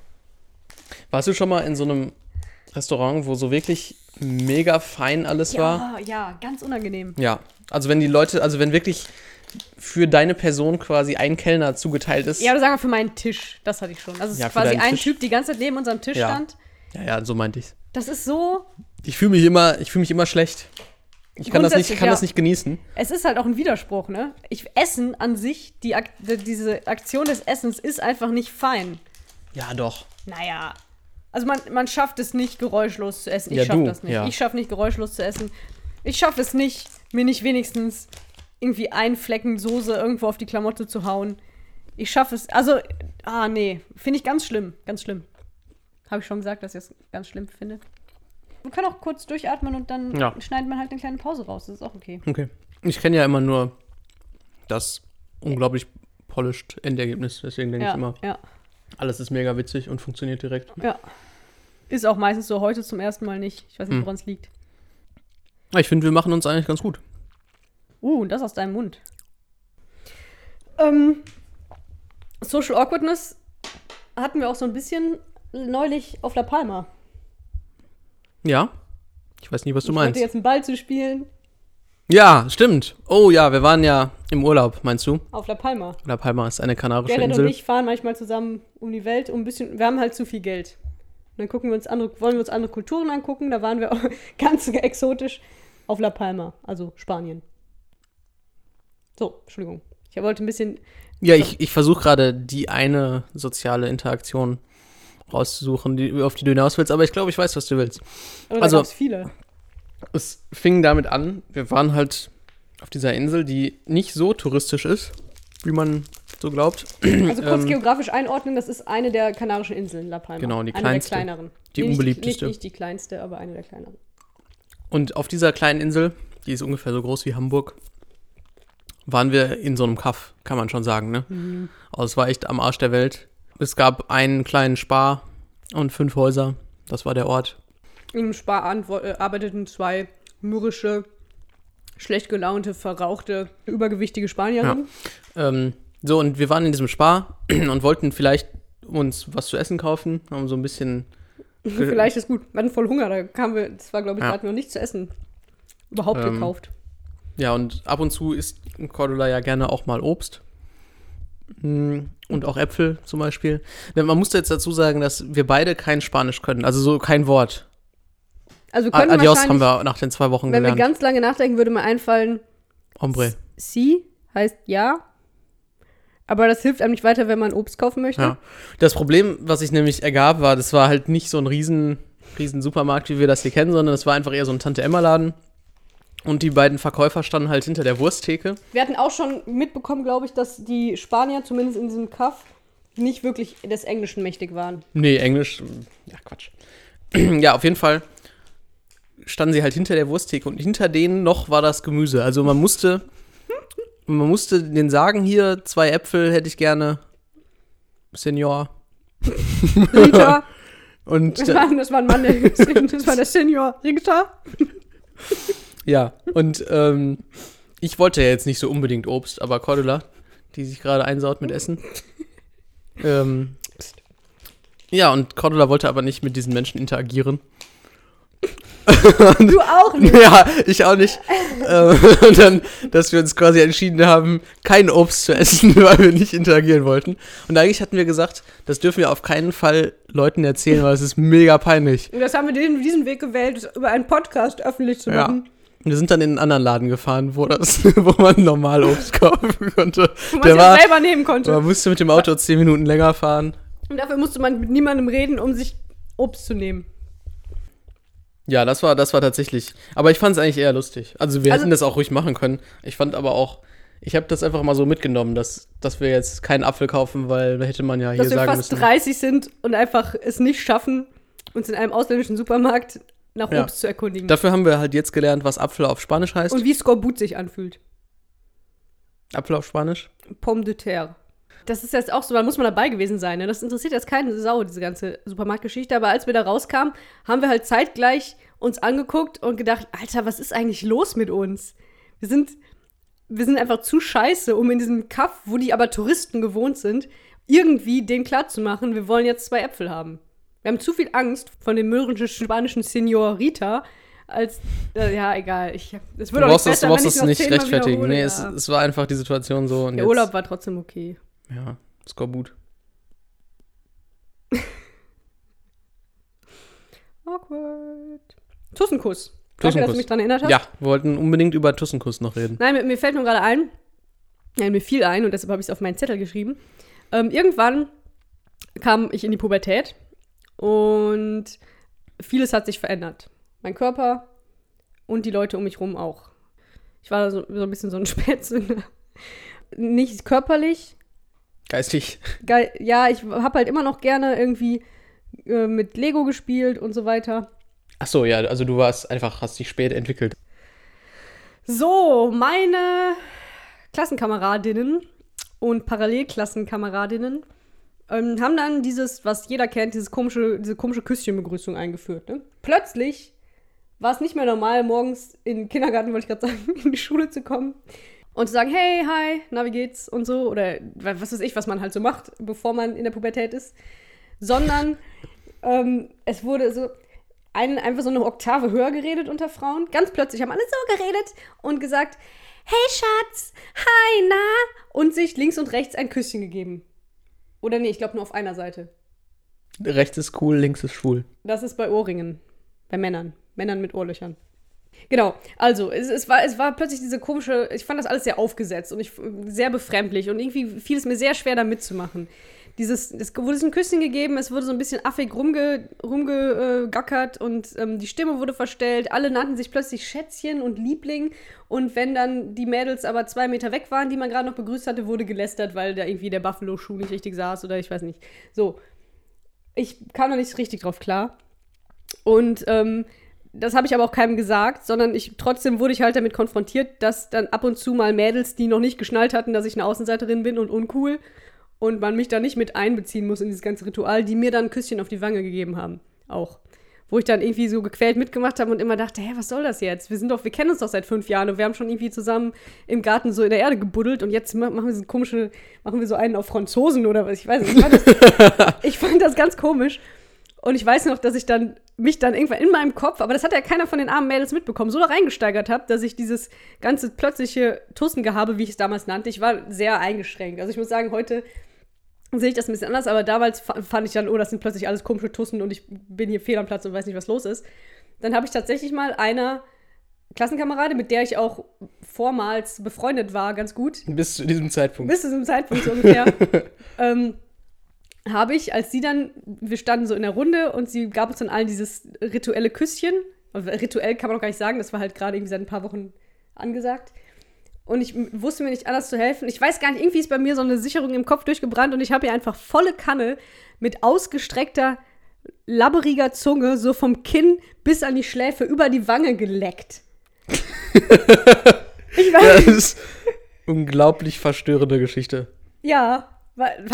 Warst du schon mal in so einem Restaurant, wo so wirklich mega fein alles war? Ja, ja, ganz unangenehm. Ja. Also wenn die Leute, also wenn wirklich für deine Person quasi ein Kellner zugeteilt ist. Ja, oder sagen wir für meinen Tisch. Das hatte ich schon. Also es Ja, ist quasi ein Tisch. Typ, die ganze Zeit neben unserem Tisch Ja. stand. ja, ja, so meinte ich's. Das ist so. Ich fühle mich immer, ich fühle mich immer schlecht. Ich kann das nicht, kann ja. das nicht genießen. Es ist halt auch ein Widerspruch, ne? Ich, Essen an sich, die, diese Aktion des Essens ist einfach nicht fein. Ja, doch. Naja. Also man, man schafft es nicht, geräuschlos zu essen. Ich Ja, schaffe das nicht. Ich schaffe nicht, geräuschlos zu essen. Ich schaffe es nicht, mir nicht wenigstens irgendwie einen Flecken Soße irgendwo auf die Klamotte zu hauen. Ich schaffe es. Also, ah, nee. Finde ich ganz schlimm. Ganz schlimm. Habe ich schon gesagt, dass ich es ganz schlimm finde. Man kann auch kurz durchatmen und dann Ja. schneidet man halt eine kleine Pause raus. Das ist auch okay. Okay. Ich kenne ja immer nur das unglaublich polished Endergebnis. Deswegen denke ich Ja, immer, ja, alles ist mega witzig und funktioniert direkt. ja. Ist auch meistens so heute zum ersten Mal nicht. Ich weiß nicht, Hm. woran es liegt. Ich finde, wir machen uns eigentlich ganz gut. Uh, und das aus deinem Mund. Ähm, Social Awkwardness hatten wir auch so ein bisschen neulich auf La Palma. Ja? Ich weiß nie, was du ich meinst. jetzt einen Ball zu spielen Ja, stimmt. Oh ja, wir waren ja im Urlaub, meinst du? auf La Palma. La Palma ist eine kanarische Gerrit und Insel. ich fahren manchmal zusammen um die Welt, um ein bisschen. Wir haben halt zu viel Geld. Und dann gucken wir uns andere, wollen wir uns andere Kulturen angucken. Da waren wir auch ganz exotisch auf La Palma, also Spanien. So, Entschuldigung. Ich wollte ein bisschen. Ja, ich, ich versuche gerade die eine soziale Interaktion rauszusuchen, die, auf die du hinaus willst, aber ich glaube, ich weiß, was du willst. Aber Also- da viele. Es fing damit an, wir waren halt auf dieser Insel, die nicht so touristisch ist, wie man so glaubt. Also kurz ähm, geografisch einordnen, das ist eine der kanarischen Inseln, La Palma. Genau, die eine kleinste. der kleineren. Die nicht, unbeliebteste. Nicht, nicht die kleinste, aber eine der kleineren. Und auf dieser kleinen Insel, die ist ungefähr so groß wie Hamburg, waren wir in so einem Kaff, kann man schon sagen, ne? Also es war echt am Arsch der Welt. Es gab einen kleinen Spar und fünf Häuser. Das war der Ort. Im Spar äh, arbeiteten zwei mürrische, schlecht gelaunte, verrauchte, übergewichtige Spanierinnen. Ähm, so, und wir waren in diesem Spar und wollten vielleicht uns was zu essen kaufen, haben so ein bisschen. Vielleicht ist gut. Wir hatten voll Hunger, da kamen wir, das war glaube ich Ja. gerade noch nichts zu essen. Überhaupt Ähm, gekauft. Ja, und ab und zu isst Cordula ja gerne auch mal Obst. Mm, Und auch Äpfel zum Beispiel. Denn Man musste jetzt dazu sagen, dass wir beide kein Spanisch können, also so kein Wort. Also wir können Adios haben wir nach den zwei Wochen wenn wir gelernt. ganz lange nachdenken, würde mir einfallen, Hombre. si heißt ja. Aber das hilft einem nicht weiter, wenn man Obst kaufen möchte. Ja. Das Problem, was sich nämlich ergab, war, das war halt nicht so ein riesen, riesen Supermarkt, wie wir das hier kennen, sondern es war einfach eher so ein Tante-Emma-Laden. Und die beiden Verkäufer standen halt hinter der Wursttheke. Wir hatten auch schon mitbekommen, glaube ich, dass die Spanier, zumindest in diesem Kaff, nicht wirklich des Englischen mächtig waren. Nee, Englisch. Ja, Quatsch. ja, auf jeden Fall standen sie halt hinter der Wursttheke und hinter denen noch war das Gemüse. Also man musste, man musste den sagen, hier, zwei Äpfel hätte ich gerne. Senior. Rita, Und das war, das war ein Mann, der, das war der Senior Rita. Ja, und ähm, ich wollte ja jetzt nicht so unbedingt Obst, aber Cordula, die sich gerade einsaut mit Essen. ähm, ja, und Cordula wollte aber nicht mit diesen Menschen interagieren. Du auch nicht. Ja, ich auch nicht. ähm, und dann, dass wir uns quasi entschieden haben, kein Obst zu essen, weil wir nicht interagieren wollten. Und eigentlich hatten wir gesagt, das dürfen wir auf keinen Fall Leuten erzählen, weil es ist mega peinlich. Und das haben wir den, diesen Weg gewählt, über einen Podcast öffentlich zu Ja. machen. Und wir sind dann in einen anderen Laden gefahren, wo, das, wo man normal Obst kaufen konnte. Wo man war- selber nehmen konnte. Man musste mit dem Auto zehn Minuten länger fahren. Und dafür musste man mit niemandem reden, um sich Obst zu nehmen. Ja, das war, das war tatsächlich. Aber ich fand es eigentlich eher lustig. Also wir Also- hätten das auch ruhig machen können. Ich fand aber auch, ich habe das einfach mal so mitgenommen, dass, dass wir jetzt keinen Apfel kaufen, weil da hätte man ja hier Dass wir sagen fast müssen. 30 sind und einfach es nicht schaffen, uns in einem ausländischen Supermarkt nach Ja. Obst zu erkundigen. Dafür haben wir halt jetzt gelernt, was Apfel auf Spanisch heißt. und wie Skorbut sich anfühlt. Apfel auf Spanisch. Pomme de terre. Das ist jetzt auch so, da muss man dabei gewesen sein. Ne? Das interessiert jetzt keine Sau, diese ganze Supermarktgeschichte. Aber als wir da rauskamen, haben wir halt zeitgleich uns angeguckt und gedacht, Alter, was ist eigentlich los mit uns? Wir sind, wir sind einfach zu scheiße, um in diesem Kaff, wo die aber Touristen gewohnt sind, irgendwie denen klarzumachen, wir wollen jetzt zwei Äpfel haben. Wir haben zu viel Angst von dem mürrischen spanischen Senorita, als, äh, ja, egal. Ich, es Du wird nicht du brauchst noch nicht zehnmal rechtfertigen. wiederhole, Nee, es, es war einfach die Situation so. Der jetzt, Urlaub war trotzdem okay. Ja, Skorbut. Awkward. Tussenkuss. Danke, dass du Tussenkuss. mich dran erinnert hast. Ja, wir wollten unbedingt über Tussenkuss noch reden. Nein, mir, mir fällt nur gerade ein, nein, mir fiel ein und deshalb habe ich es auf meinen Zettel geschrieben. Ähm, irgendwann kam ich in die Pubertät und vieles hat sich verändert. Mein Körper und die Leute um mich rum auch. Ich war so, so ein bisschen so ein Spätzünder. Nicht körperlich. Geistig. Geil. Ja, ich habe halt immer noch gerne irgendwie äh, mit Lego gespielt und so weiter. Ach so, ja, also du warst einfach, hast dich spät entwickelt. So, meine Klassenkameradinnen und Parallelklassenkameradinnen ähm, haben dann dieses, was jeder kennt, dieses komische, diese komische Küsschenbegrüßung eingeführt. Ne? Plötzlich war es nicht mehr normal, morgens in den Kindergarten, wollte ich gerade sagen, in die Schule zu kommen und zu sagen, hey, hi, na, wie geht's und so. Oder was weiß ich, was man halt so macht, bevor man in der Pubertät ist. Sondern ähm, es wurde so ein, einfach so eine Oktave höher geredet unter Frauen. Ganz plötzlich haben alle so geredet und gesagt, hey Schatz, hi, na? Und sich links und rechts ein Küsschen gegeben. Oder nee, ich glaube nur auf einer Seite. Rechts ist cool, links ist schwul. Das ist bei Ohrringen. Bei Männern. Männern mit Ohrlöchern. Genau, also es, es, war, es war plötzlich diese komische, ich fand das alles sehr aufgesetzt und ich, sehr befremdlich und irgendwie fiel es mir sehr schwer, da mitzumachen. Dieses, es wurde ein Küsschen gegeben, es wurde so ein bisschen affig rumge, rumgegackert und ähm, die Stimme wurde verstellt. Alle nannten sich plötzlich Schätzchen und Liebling. Und wenn dann die Mädels aber zwei Meter weg waren, die man gerade noch begrüßt hatte, wurde gelästert, weil da irgendwie der Buffalo-Schuh nicht richtig saß oder ich weiß nicht. So. Ich kam da nicht richtig drauf klar. Und ähm, das habe ich aber auch keinem gesagt, sondern ich trotzdem wurde ich halt damit konfrontiert, dass dann ab und zu mal Mädels, die noch nicht geschnallt hatten, dass ich eine Außenseiterin bin und uncool und man mich da nicht mit einbeziehen muss in dieses ganze Ritual, die mir dann ein Küsschen auf die Wange gegeben haben. Auch. Wo ich dann irgendwie so gequält mitgemacht habe und immer dachte, hä, was soll das jetzt? Wir sind doch, wir kennen uns doch seit fünf Jahren und wir haben schon irgendwie zusammen im Garten so in der Erde gebuddelt und jetzt machen wir so komische, machen wir so einen auf Franzosen oder was, ich weiß nicht. Ich fand das, ich fand das ganz komisch. Und ich weiß noch, dass ich dann mich dann irgendwann in meinem Kopf, aber das hat ja keiner von den armen Mädels mitbekommen, so da reingesteigert habe, dass ich dieses ganze plötzliche Tussengehabe, wie ich es damals nannte, ich war sehr eingeschränkt. Also ich muss sagen, heute sehe ich das ein bisschen anders, aber damals fand ich dann, oh, das sind plötzlich alles komische Tussen und ich bin hier fehl am Platz und weiß nicht, was los ist. Dann habe ich tatsächlich mal einer Klassenkamerade, mit der ich auch vormals befreundet war, ganz gut. Bis zu diesem Zeitpunkt. Bis zu diesem Zeitpunkt so ungefähr. ähm, habe ich, als sie dann, wir standen so in der Runde und sie gab uns dann allen dieses rituelle Küsschen. Rituell kann man auch gar nicht sagen, das war halt gerade irgendwie seit ein paar Wochen angesagt. Und ich wusste mir nicht anders zu helfen. Ich weiß gar nicht, irgendwie ist bei mir so eine Sicherung im Kopf durchgebrannt und ich habe ihr einfach volle Kanne mit ausgestreckter, labberiger Zunge so vom Kinn bis an die Schläfe über die Wange geleckt. ich weiß. Das ist unglaublich verstörende Geschichte. Ja,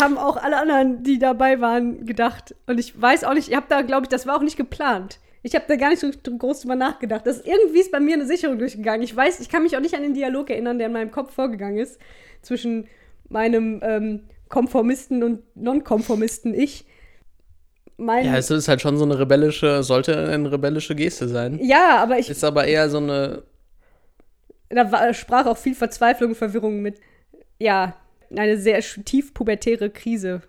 haben auch alle anderen, die dabei waren, gedacht. Und ich weiß auch nicht, ich habe da, glaube ich, das war auch nicht geplant. Ich habe da gar nicht so groß drüber nachgedacht. Das irgendwie ist bei mir eine Sicherung durchgegangen. Ich weiß, ich kann mich auch nicht an den Dialog erinnern, der in meinem Kopf vorgegangen ist zwischen meinem ähm, Konformisten und Nonkonformisten ich. Mein ja, es ist halt schon so eine rebellische, sollte eine rebellische Geste sein. Ja, aber ich. Ist aber eher so eine. Da war, sprach auch viel Verzweiflung und Verwirrung mit. Ja, eine sehr tief pubertäre Krise.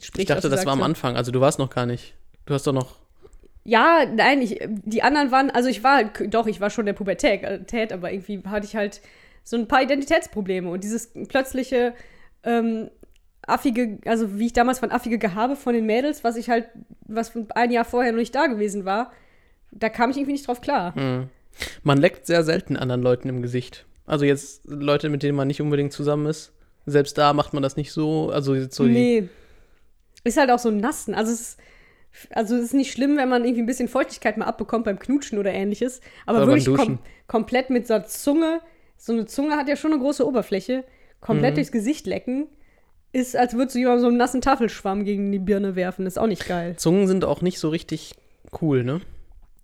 Spricht, ich dachte, das war am Anfang. Also du warst noch gar nicht. Du hast doch noch ja, nein, ich, die anderen waren, also ich war, doch, ich war schon der Pubertät, aber irgendwie hatte ich halt so ein paar Identitätsprobleme und dieses plötzliche ähm, affige, also wie ich damals von affige Gehabe von den Mädels, was ich halt, was ein Jahr vorher noch nicht da gewesen war, da kam ich irgendwie nicht drauf klar. Hm. Man leckt sehr selten anderen Leuten im Gesicht. Also jetzt Leute, mit denen man nicht unbedingt zusammen ist. Selbst da macht man das nicht so, also so Nee. Ist halt auch so nassen. Also es ist, also es ist nicht schlimm, wenn man irgendwie ein bisschen Feuchtigkeit mal abbekommt beim Knutschen oder ähnliches. Aber oder wirklich kom komplett mit so einer Zunge, so eine Zunge hat ja schon eine große Oberfläche, komplett mhm. durchs Gesicht lecken, ist, als würdest du jemand so einen nassen Tafelschwamm gegen die Birne werfen. ist auch nicht geil. Zungen sind auch nicht so richtig cool, ne?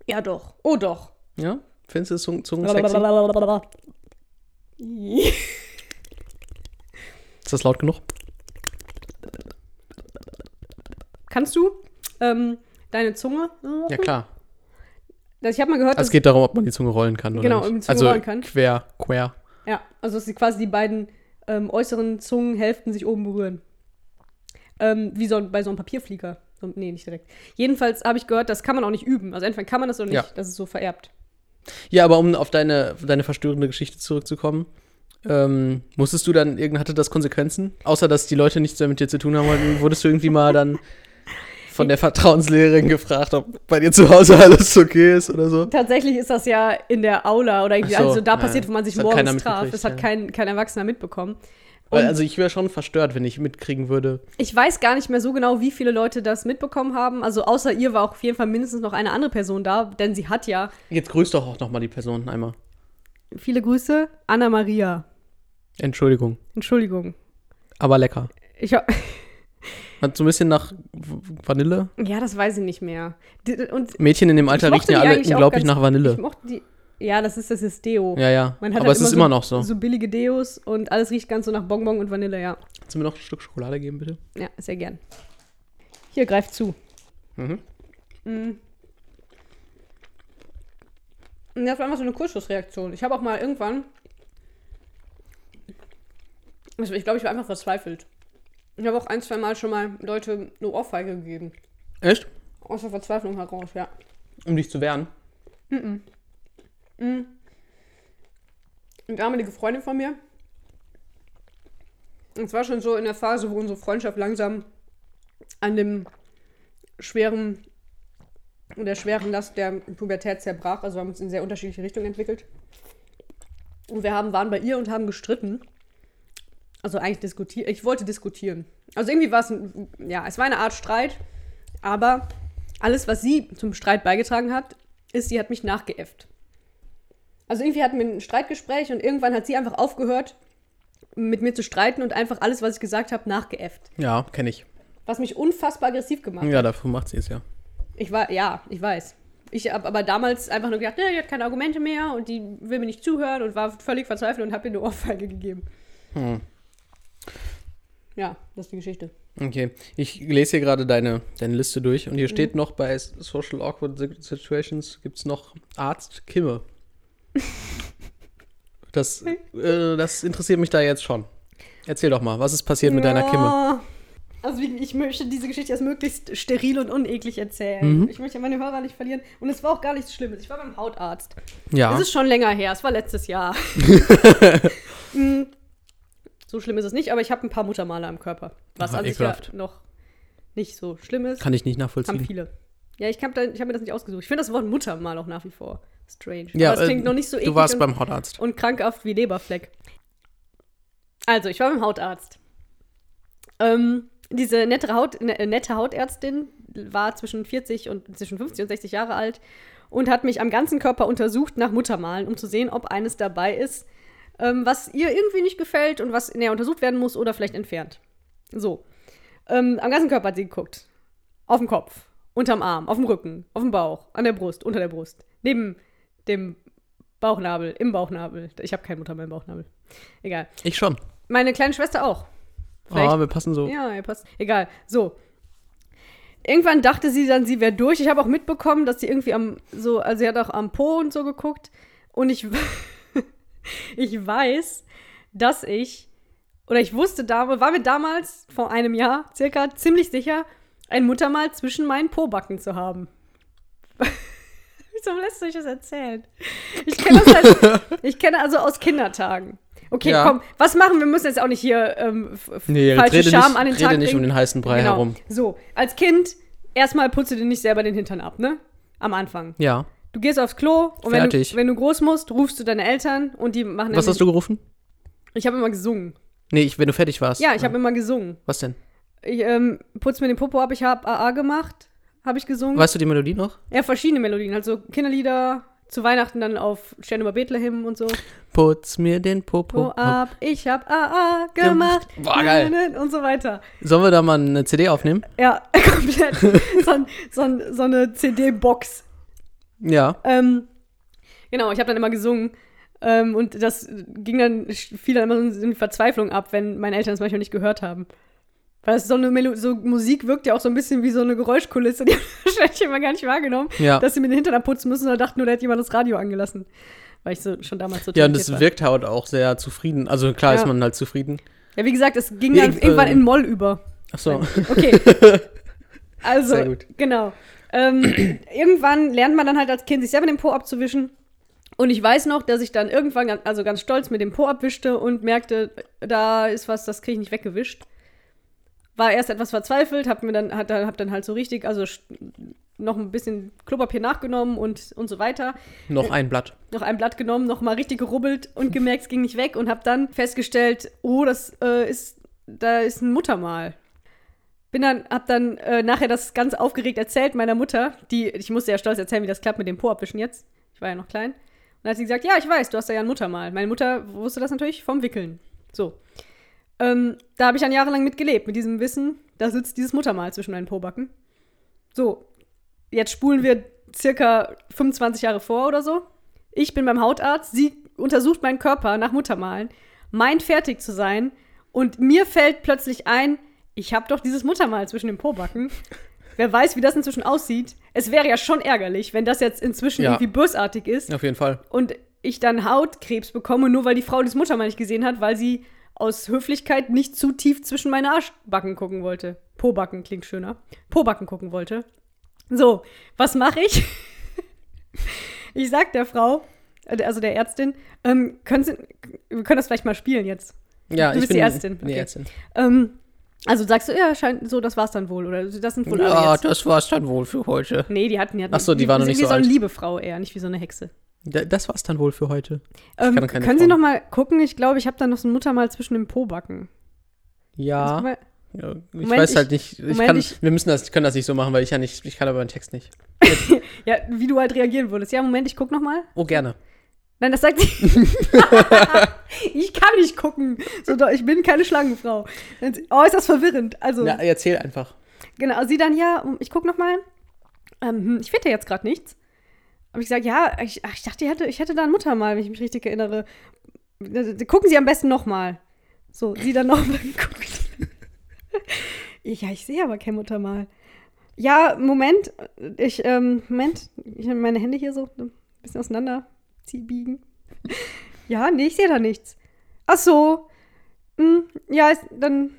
Ja, doch. Oh, doch. Ja? Findest du Zungen, Zungen sexy? ist das laut genug? Kannst du? Ähm, deine Zunge. Ja, klar. Also ich habe mal gehört, also es geht darum, ob man die Zunge rollen kann oder genau, nicht. Genau, die Zunge also rollen kann. quer, quer. Ja, also dass sie quasi die beiden ähm, äußeren Zungenhälften sich oben berühren. Ähm, wie so bei so einem Papierflieger. So, nee, nicht direkt. Jedenfalls habe ich gehört, das kann man auch nicht üben. Also entweder kann man das oder nicht. Ja. Das ist so vererbt. Ja, aber um auf deine, deine verstörende Geschichte zurückzukommen, ähm, musstest du dann, hatte das Konsequenzen? Außer, dass die Leute nichts mehr mit dir zu tun haben wollten, wurdest du irgendwie mal dann von der Vertrauenslehrerin gefragt, ob bei dir zu Hause alles okay ist oder so. Tatsächlich ist das ja in der Aula oder irgendwie, Ach so, also da ja, passiert, wo man sich morgens traf. Das hat ja. kein, kein Erwachsener mitbekommen. Weil, also ich wäre schon verstört, wenn ich mitkriegen würde. Ich weiß gar nicht mehr so genau, wie viele Leute das mitbekommen haben. Also außer ihr war auch auf jeden Fall mindestens noch eine andere Person da, denn sie hat ja Jetzt grüß doch auch nochmal die Person einmal. viele Grüße, Anna Maria. Entschuldigung, Entschuldigung. aber lecker. Ich hab, Hat so ein bisschen nach Vanille. ja, das weiß ich nicht mehr. Und Mädchen in dem Alter riechen ja alle unglaublich nach Vanille. ich mochte die. Ja, das ist das ist Deo. Ja, ja. Aber halt es ist so, immer noch so. So billige Deos und alles riecht ganz so nach Bonbon und Vanille, ja. Kannst du mir noch ein Stück Schokolade geben, bitte? Ja, sehr gern. Hier, greift zu. Mhm. Mm. Und Das war einfach so eine Kurzschlussreaktion. Ich habe auch mal irgendwann. Also ich glaube, ich war einfach verzweifelt. Ich habe auch ein, zwei Mal schon mal Leute eine Ohrfeige gegeben. Echt? Aus der Verzweiflung heraus, ja. Um dich zu wehren? Eine damalige Freundin von mir. Und es war schon so in der Phase, wo unsere Freundschaft langsam an dem schweren, der schweren Last der Pubertät zerbrach. Also wir haben uns in sehr unterschiedliche Richtungen entwickelt. Und wir haben, waren bei ihr und haben gestritten. Also eigentlich diskutiert. Ich wollte diskutieren. Also irgendwie war es, ein, ja, es war eine Art Streit. Aber alles, was sie zum Streit beigetragen hat, ist, sie hat mich nachgeäfft. Also irgendwie hatten wir ein Streitgespräch und irgendwann hat sie einfach aufgehört, mit mir zu streiten und einfach alles, was ich gesagt habe, nachgeäfft. Ja, kenne ich. Was mich unfassbar aggressiv gemacht hat. Ja, dafür macht sie es ja. Ich war, ja, ich weiß. Ich habe aber damals einfach nur gedacht, nee, die hat keine Argumente mehr und die will mir nicht zuhören und war völlig verzweifelt und habe ihr eine Ohrfeige gegeben. Hm. Ja, das ist die Geschichte. Okay, ich lese hier gerade deine, deine Liste durch und hier steht noch bei Social Awkward Situations gibt es noch Arzt Kimme. Das, äh, das interessiert mich da jetzt schon. Erzähl doch mal, was ist passiert mit deiner Kimme? Ja. Also ich möchte diese Geschichte erst möglichst steril und uneklig erzählen. Mhm. Ich möchte meine Hörer nicht verlieren. Und es war auch gar nichts Schlimmes. Ich war beim Hautarzt. Ja, Es ist schon länger her, es war letztes Jahr. So schlimm ist es nicht, aber ich habe ein paar Muttermale am Körper. Was Aha, an sich ja ekelhaft. noch nicht so schlimm ist. kann ich nicht haben nachvollziehen. viele. Ja, ich habe hab mir das nicht ausgesucht. Ich finde das Wort Muttermal auch nach wie vor strange. Ja, aber es klingt äh, noch nicht so Du eklig warst und, beim Hautarzt. und krankhaft wie Leberfleck. Also, ich war beim Hautarzt. Ähm, diese nette, Haut, ne, nette Hautärztin war zwischen 40 und zwischen 50 und 60 Jahre alt und hat mich am ganzen Körper untersucht nach Muttermalen, um zu sehen, ob eines dabei ist, ähm, was ihr irgendwie nicht gefällt und was näher untersucht werden muss oder vielleicht entfernt. So. Ähm, am ganzen Körper hat sie geguckt. Auf dem Kopf, unterm Arm, auf dem Rücken, auf dem Bauch, an der Brust, unter der Brust, neben dem Bauchnabel, im Bauchnabel. Ich habe keinen Muttermal im Bauchnabel. Egal. Ich schon. Meine kleine Schwester auch. Vielleicht Ah, wir passen so. ja, ja, passt. Egal. So. Irgendwann dachte sie dann, sie wäre durch. Ich habe auch mitbekommen, dass sie irgendwie am, so, also sie hat auch am Po und so geguckt. Und ich, ich weiß, dass ich, oder ich wusste damals, war mir damals, vor einem Jahr circa, ziemlich sicher, ein Muttermal zwischen meinen Pobacken zu haben. Wieso lässt du euch das erzählen? Ich kenne das halt, ich kenne also aus Kindertagen. Okay, Ja. komm, was machen? Wir müssen jetzt auch nicht hier ähm, Nee, falsche rede Scham nicht, an den rede Tag nicht um den heißen Brei genau. herum. So, als Kind, erstmal putze dir nicht selber den Hintern ab, ne? Am Anfang. Ja. Du gehst aufs Klo und wenn du, wenn du groß musst, rufst du deine Eltern und die machen Was hast du gerufen? Ich habe immer gesungen. Nee, ich, wenn du fertig warst. Ja, ich habe immer gesungen. Was denn? Ich ähm, putz mir den Popo ab, ich habe AA gemacht, habe ich gesungen. Weißt du die Melodie noch? Ja, verschiedene Melodien, also Kinderlieder, zu Weihnachten dann auf Stern über Bethlehem und so. Putz mir den Popo Po ab, ich hab AA gemacht. Boah, geil. Und so weiter. Sollen wir da mal eine CD aufnehmen? Ja, komplett. so, so, so eine CD-Box. Ja. Ähm, genau, ich habe dann immer gesungen. Ähm, und das ging dann, fiel dann immer so in Verzweiflung ab, wenn meine Eltern es manchmal nicht gehört haben. Weil so eine Melo so Musik wirkt ja auch so ein bisschen wie so eine Geräuschkulisse, die haben wahrscheinlich immer gar nicht wahrgenommen, Ja. dass sie mir den Hintern abputzen müssen oder dachten nur, da hätte jemand das Radio angelassen. Weil ich so schon damals so Ja, und das war. wirkt halt auch sehr zufrieden. Also klar Ja. ist man halt zufrieden. Ja, wie gesagt, es ging Ja, dann irgendwann äh, in Moll über. Ach so. Okay. Also, Sehr gut. genau. Ähm, irgendwann lernt man dann halt als Kind, sich selber den Po abzuwischen. Und ich weiß noch, dass ich dann irgendwann, ganz- also ganz stolz mit dem Po abwischte und merkte, da ist was, das kriege ich nicht weggewischt. war erst etwas verzweifelt, hab mir dann, hat, hab dann halt so richtig, also noch ein bisschen Klopapier nachgenommen und, und so weiter. Noch ein Blatt. Noch ein Blatt genommen, noch mal richtig gerubbelt und gemerkt, es ging nicht weg und hab dann festgestellt, oh, das äh, ist, da ist ein Muttermal. Bin dann, hab dann äh, nachher das ganz aufgeregt erzählt meiner Mutter, die, ich musste ja stolz erzählen, wie das klappt mit dem Po abwischen jetzt. Ich war ja noch klein. Und dann hat sie gesagt, ja, ich weiß, du hast da ja ein Muttermal. Meine Mutter wusste das natürlich vom Wickeln. So. Ähm, da habe ich dann jahrelang mit gelebt, mit diesem Wissen, da sitzt dieses Muttermal zwischen meinen Pobacken. So, jetzt spulen wir circa 25 Jahre vor oder so. Ich bin beim Hautarzt, sie untersucht meinen Körper nach Muttermalen, meint fertig zu sein und mir fällt plötzlich ein, ich habe doch dieses Muttermal zwischen den Pobacken. Wer weiß, wie das inzwischen aussieht. Es wäre ja schon ärgerlich, wenn das jetzt inzwischen Ja. irgendwie bösartig ist Auf jeden Fall. und ich dann Hautkrebs bekomme, nur weil die Frau das Muttermal nicht gesehen hat, weil sie aus Höflichkeit nicht zu tief zwischen meine Arschbacken gucken wollte. Pobacken klingt schöner. Pobacken gucken wollte. So, was mache ich? ich sag der Frau, äh, also der Ärztin, ähm, können Sie, wir können das vielleicht mal spielen jetzt. Ja, Du ich bist bin die Ärztin, Die okay. Ärztin. Ähm, also sagst du, ja, scheint so, das war's dann wohl. Oder das sind wohl alle Ja, jetzt. das war's dann wohl für heute. Nee, die hatten, die hatten Ach so, die war noch nicht wie so so eine alt. liebe Frau eher, nicht wie so eine Hexe. Da- Das war's dann wohl für heute. Ähm, können Sie Frauen. noch mal gucken? Ich glaube, ich habe da noch so ein Muttermal zwischen den Pobacken. Ja. Mal- ja ich Moment, weiß halt nicht. Ich Moment, kann, ich- wir müssen das, können das nicht so machen, weil ich ja nicht, ich kann aber den Text nicht. Ja, wie du halt reagieren würdest. Ja, Moment, ich guck noch mal. Oh, gerne. Nein, das sagt sie. ich kann nicht gucken. So, ich bin keine Schlangenfrau. Oh, ist das verwirrend. Also, Ja, erzähl einfach. genau. Sie dann, ja, ich guck noch mal. Ähm, hm, ich finde jetzt gerade nichts. Habe ich gesagt, ja, ich, ach, ich dachte, ich hätte, ich hätte da ein Muttermal, wenn ich mich richtig erinnere. Gucken Sie am besten noch mal. So, sie dann noch mal geguckt. ja, ich sehe aber kein Muttermal. Ja, Moment. Ich, ähm, Moment. Ich habe meine Hände hier so ein bisschen auseinander zieh- biegen. Ja, nee, ich sehe da nichts. Ach so. Hm, ja, ist, dann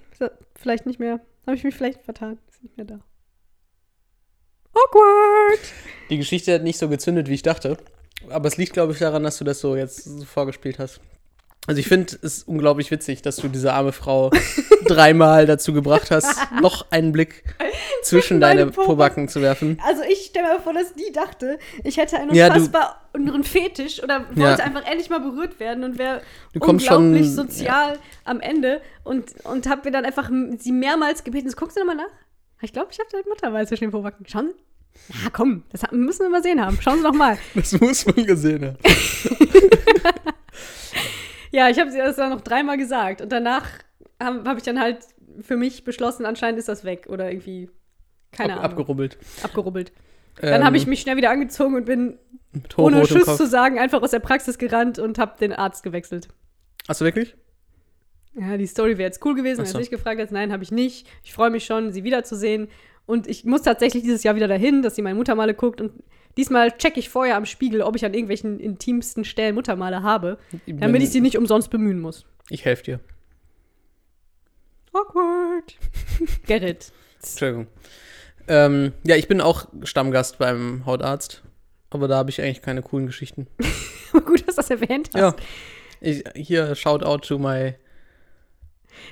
vielleicht nicht mehr. Habe ich mich vielleicht vertan. Ist nicht mehr da. Awkward. Die Geschichte hat nicht so gezündet, wie ich dachte. Aber es liegt, glaube ich, daran, dass du das so jetzt so vorgespielt hast. Also ich finde es unglaublich witzig, dass du diese arme Frau dreimal dazu gebracht hast, noch einen Blick zwischen deine Pobacken zu werfen. Also ich stelle mir vor, dass die dachte, ich hätte einen Ja, unfassbar einen Fetisch oder wollte Ja. einfach endlich mal berührt werden und wäre kommst schon- unglaublich sozial am Ende und, und habe mir dann einfach sie mehrmals gebeten, so, guckst du nochmal nach? Ich glaube, ich habe halt Muttermal zwischen den Pobacken. Schauen Sie. Ja, komm, das müssen wir mal sehen haben. Schauen Sie doch mal. Das muss man gesehen haben. Ja, ich habe sie das dann noch dreimal gesagt und danach habe hab ich dann halt für mich beschlossen, anscheinend ist das weg oder irgendwie, keine Ab, Ahnung, abgerubbelt. abgerubbelt. Dann habe ich mich schnell wieder angezogen und bin ohne Schuss zu sagen einfach aus der Praxis gerannt und habe den Arzt gewechselt. Hast du wirklich? Ja, die Story wäre jetzt cool gewesen, wenn Ach du so. nicht gefragt hättest. Nein, habe ich nicht. Ich freue mich schon, sie wiederzusehen. Und ich muss tatsächlich dieses Jahr wieder dahin, dass sie meine Muttermale guckt. Und diesmal checke ich vorher am Spiegel, ob ich an irgendwelchen intimsten Stellen Muttermale habe, damit ich sie nicht umsonst bemühen muss. Ich helfe dir. Awkward. Gerrit. Entschuldigung. Ähm, ja, ich bin auch Stammgast beim Hautarzt. Aber da habe ich eigentlich keine coolen Geschichten. Gut, dass du das erwähnt hast. Ja. Ich, hier, shout out to my.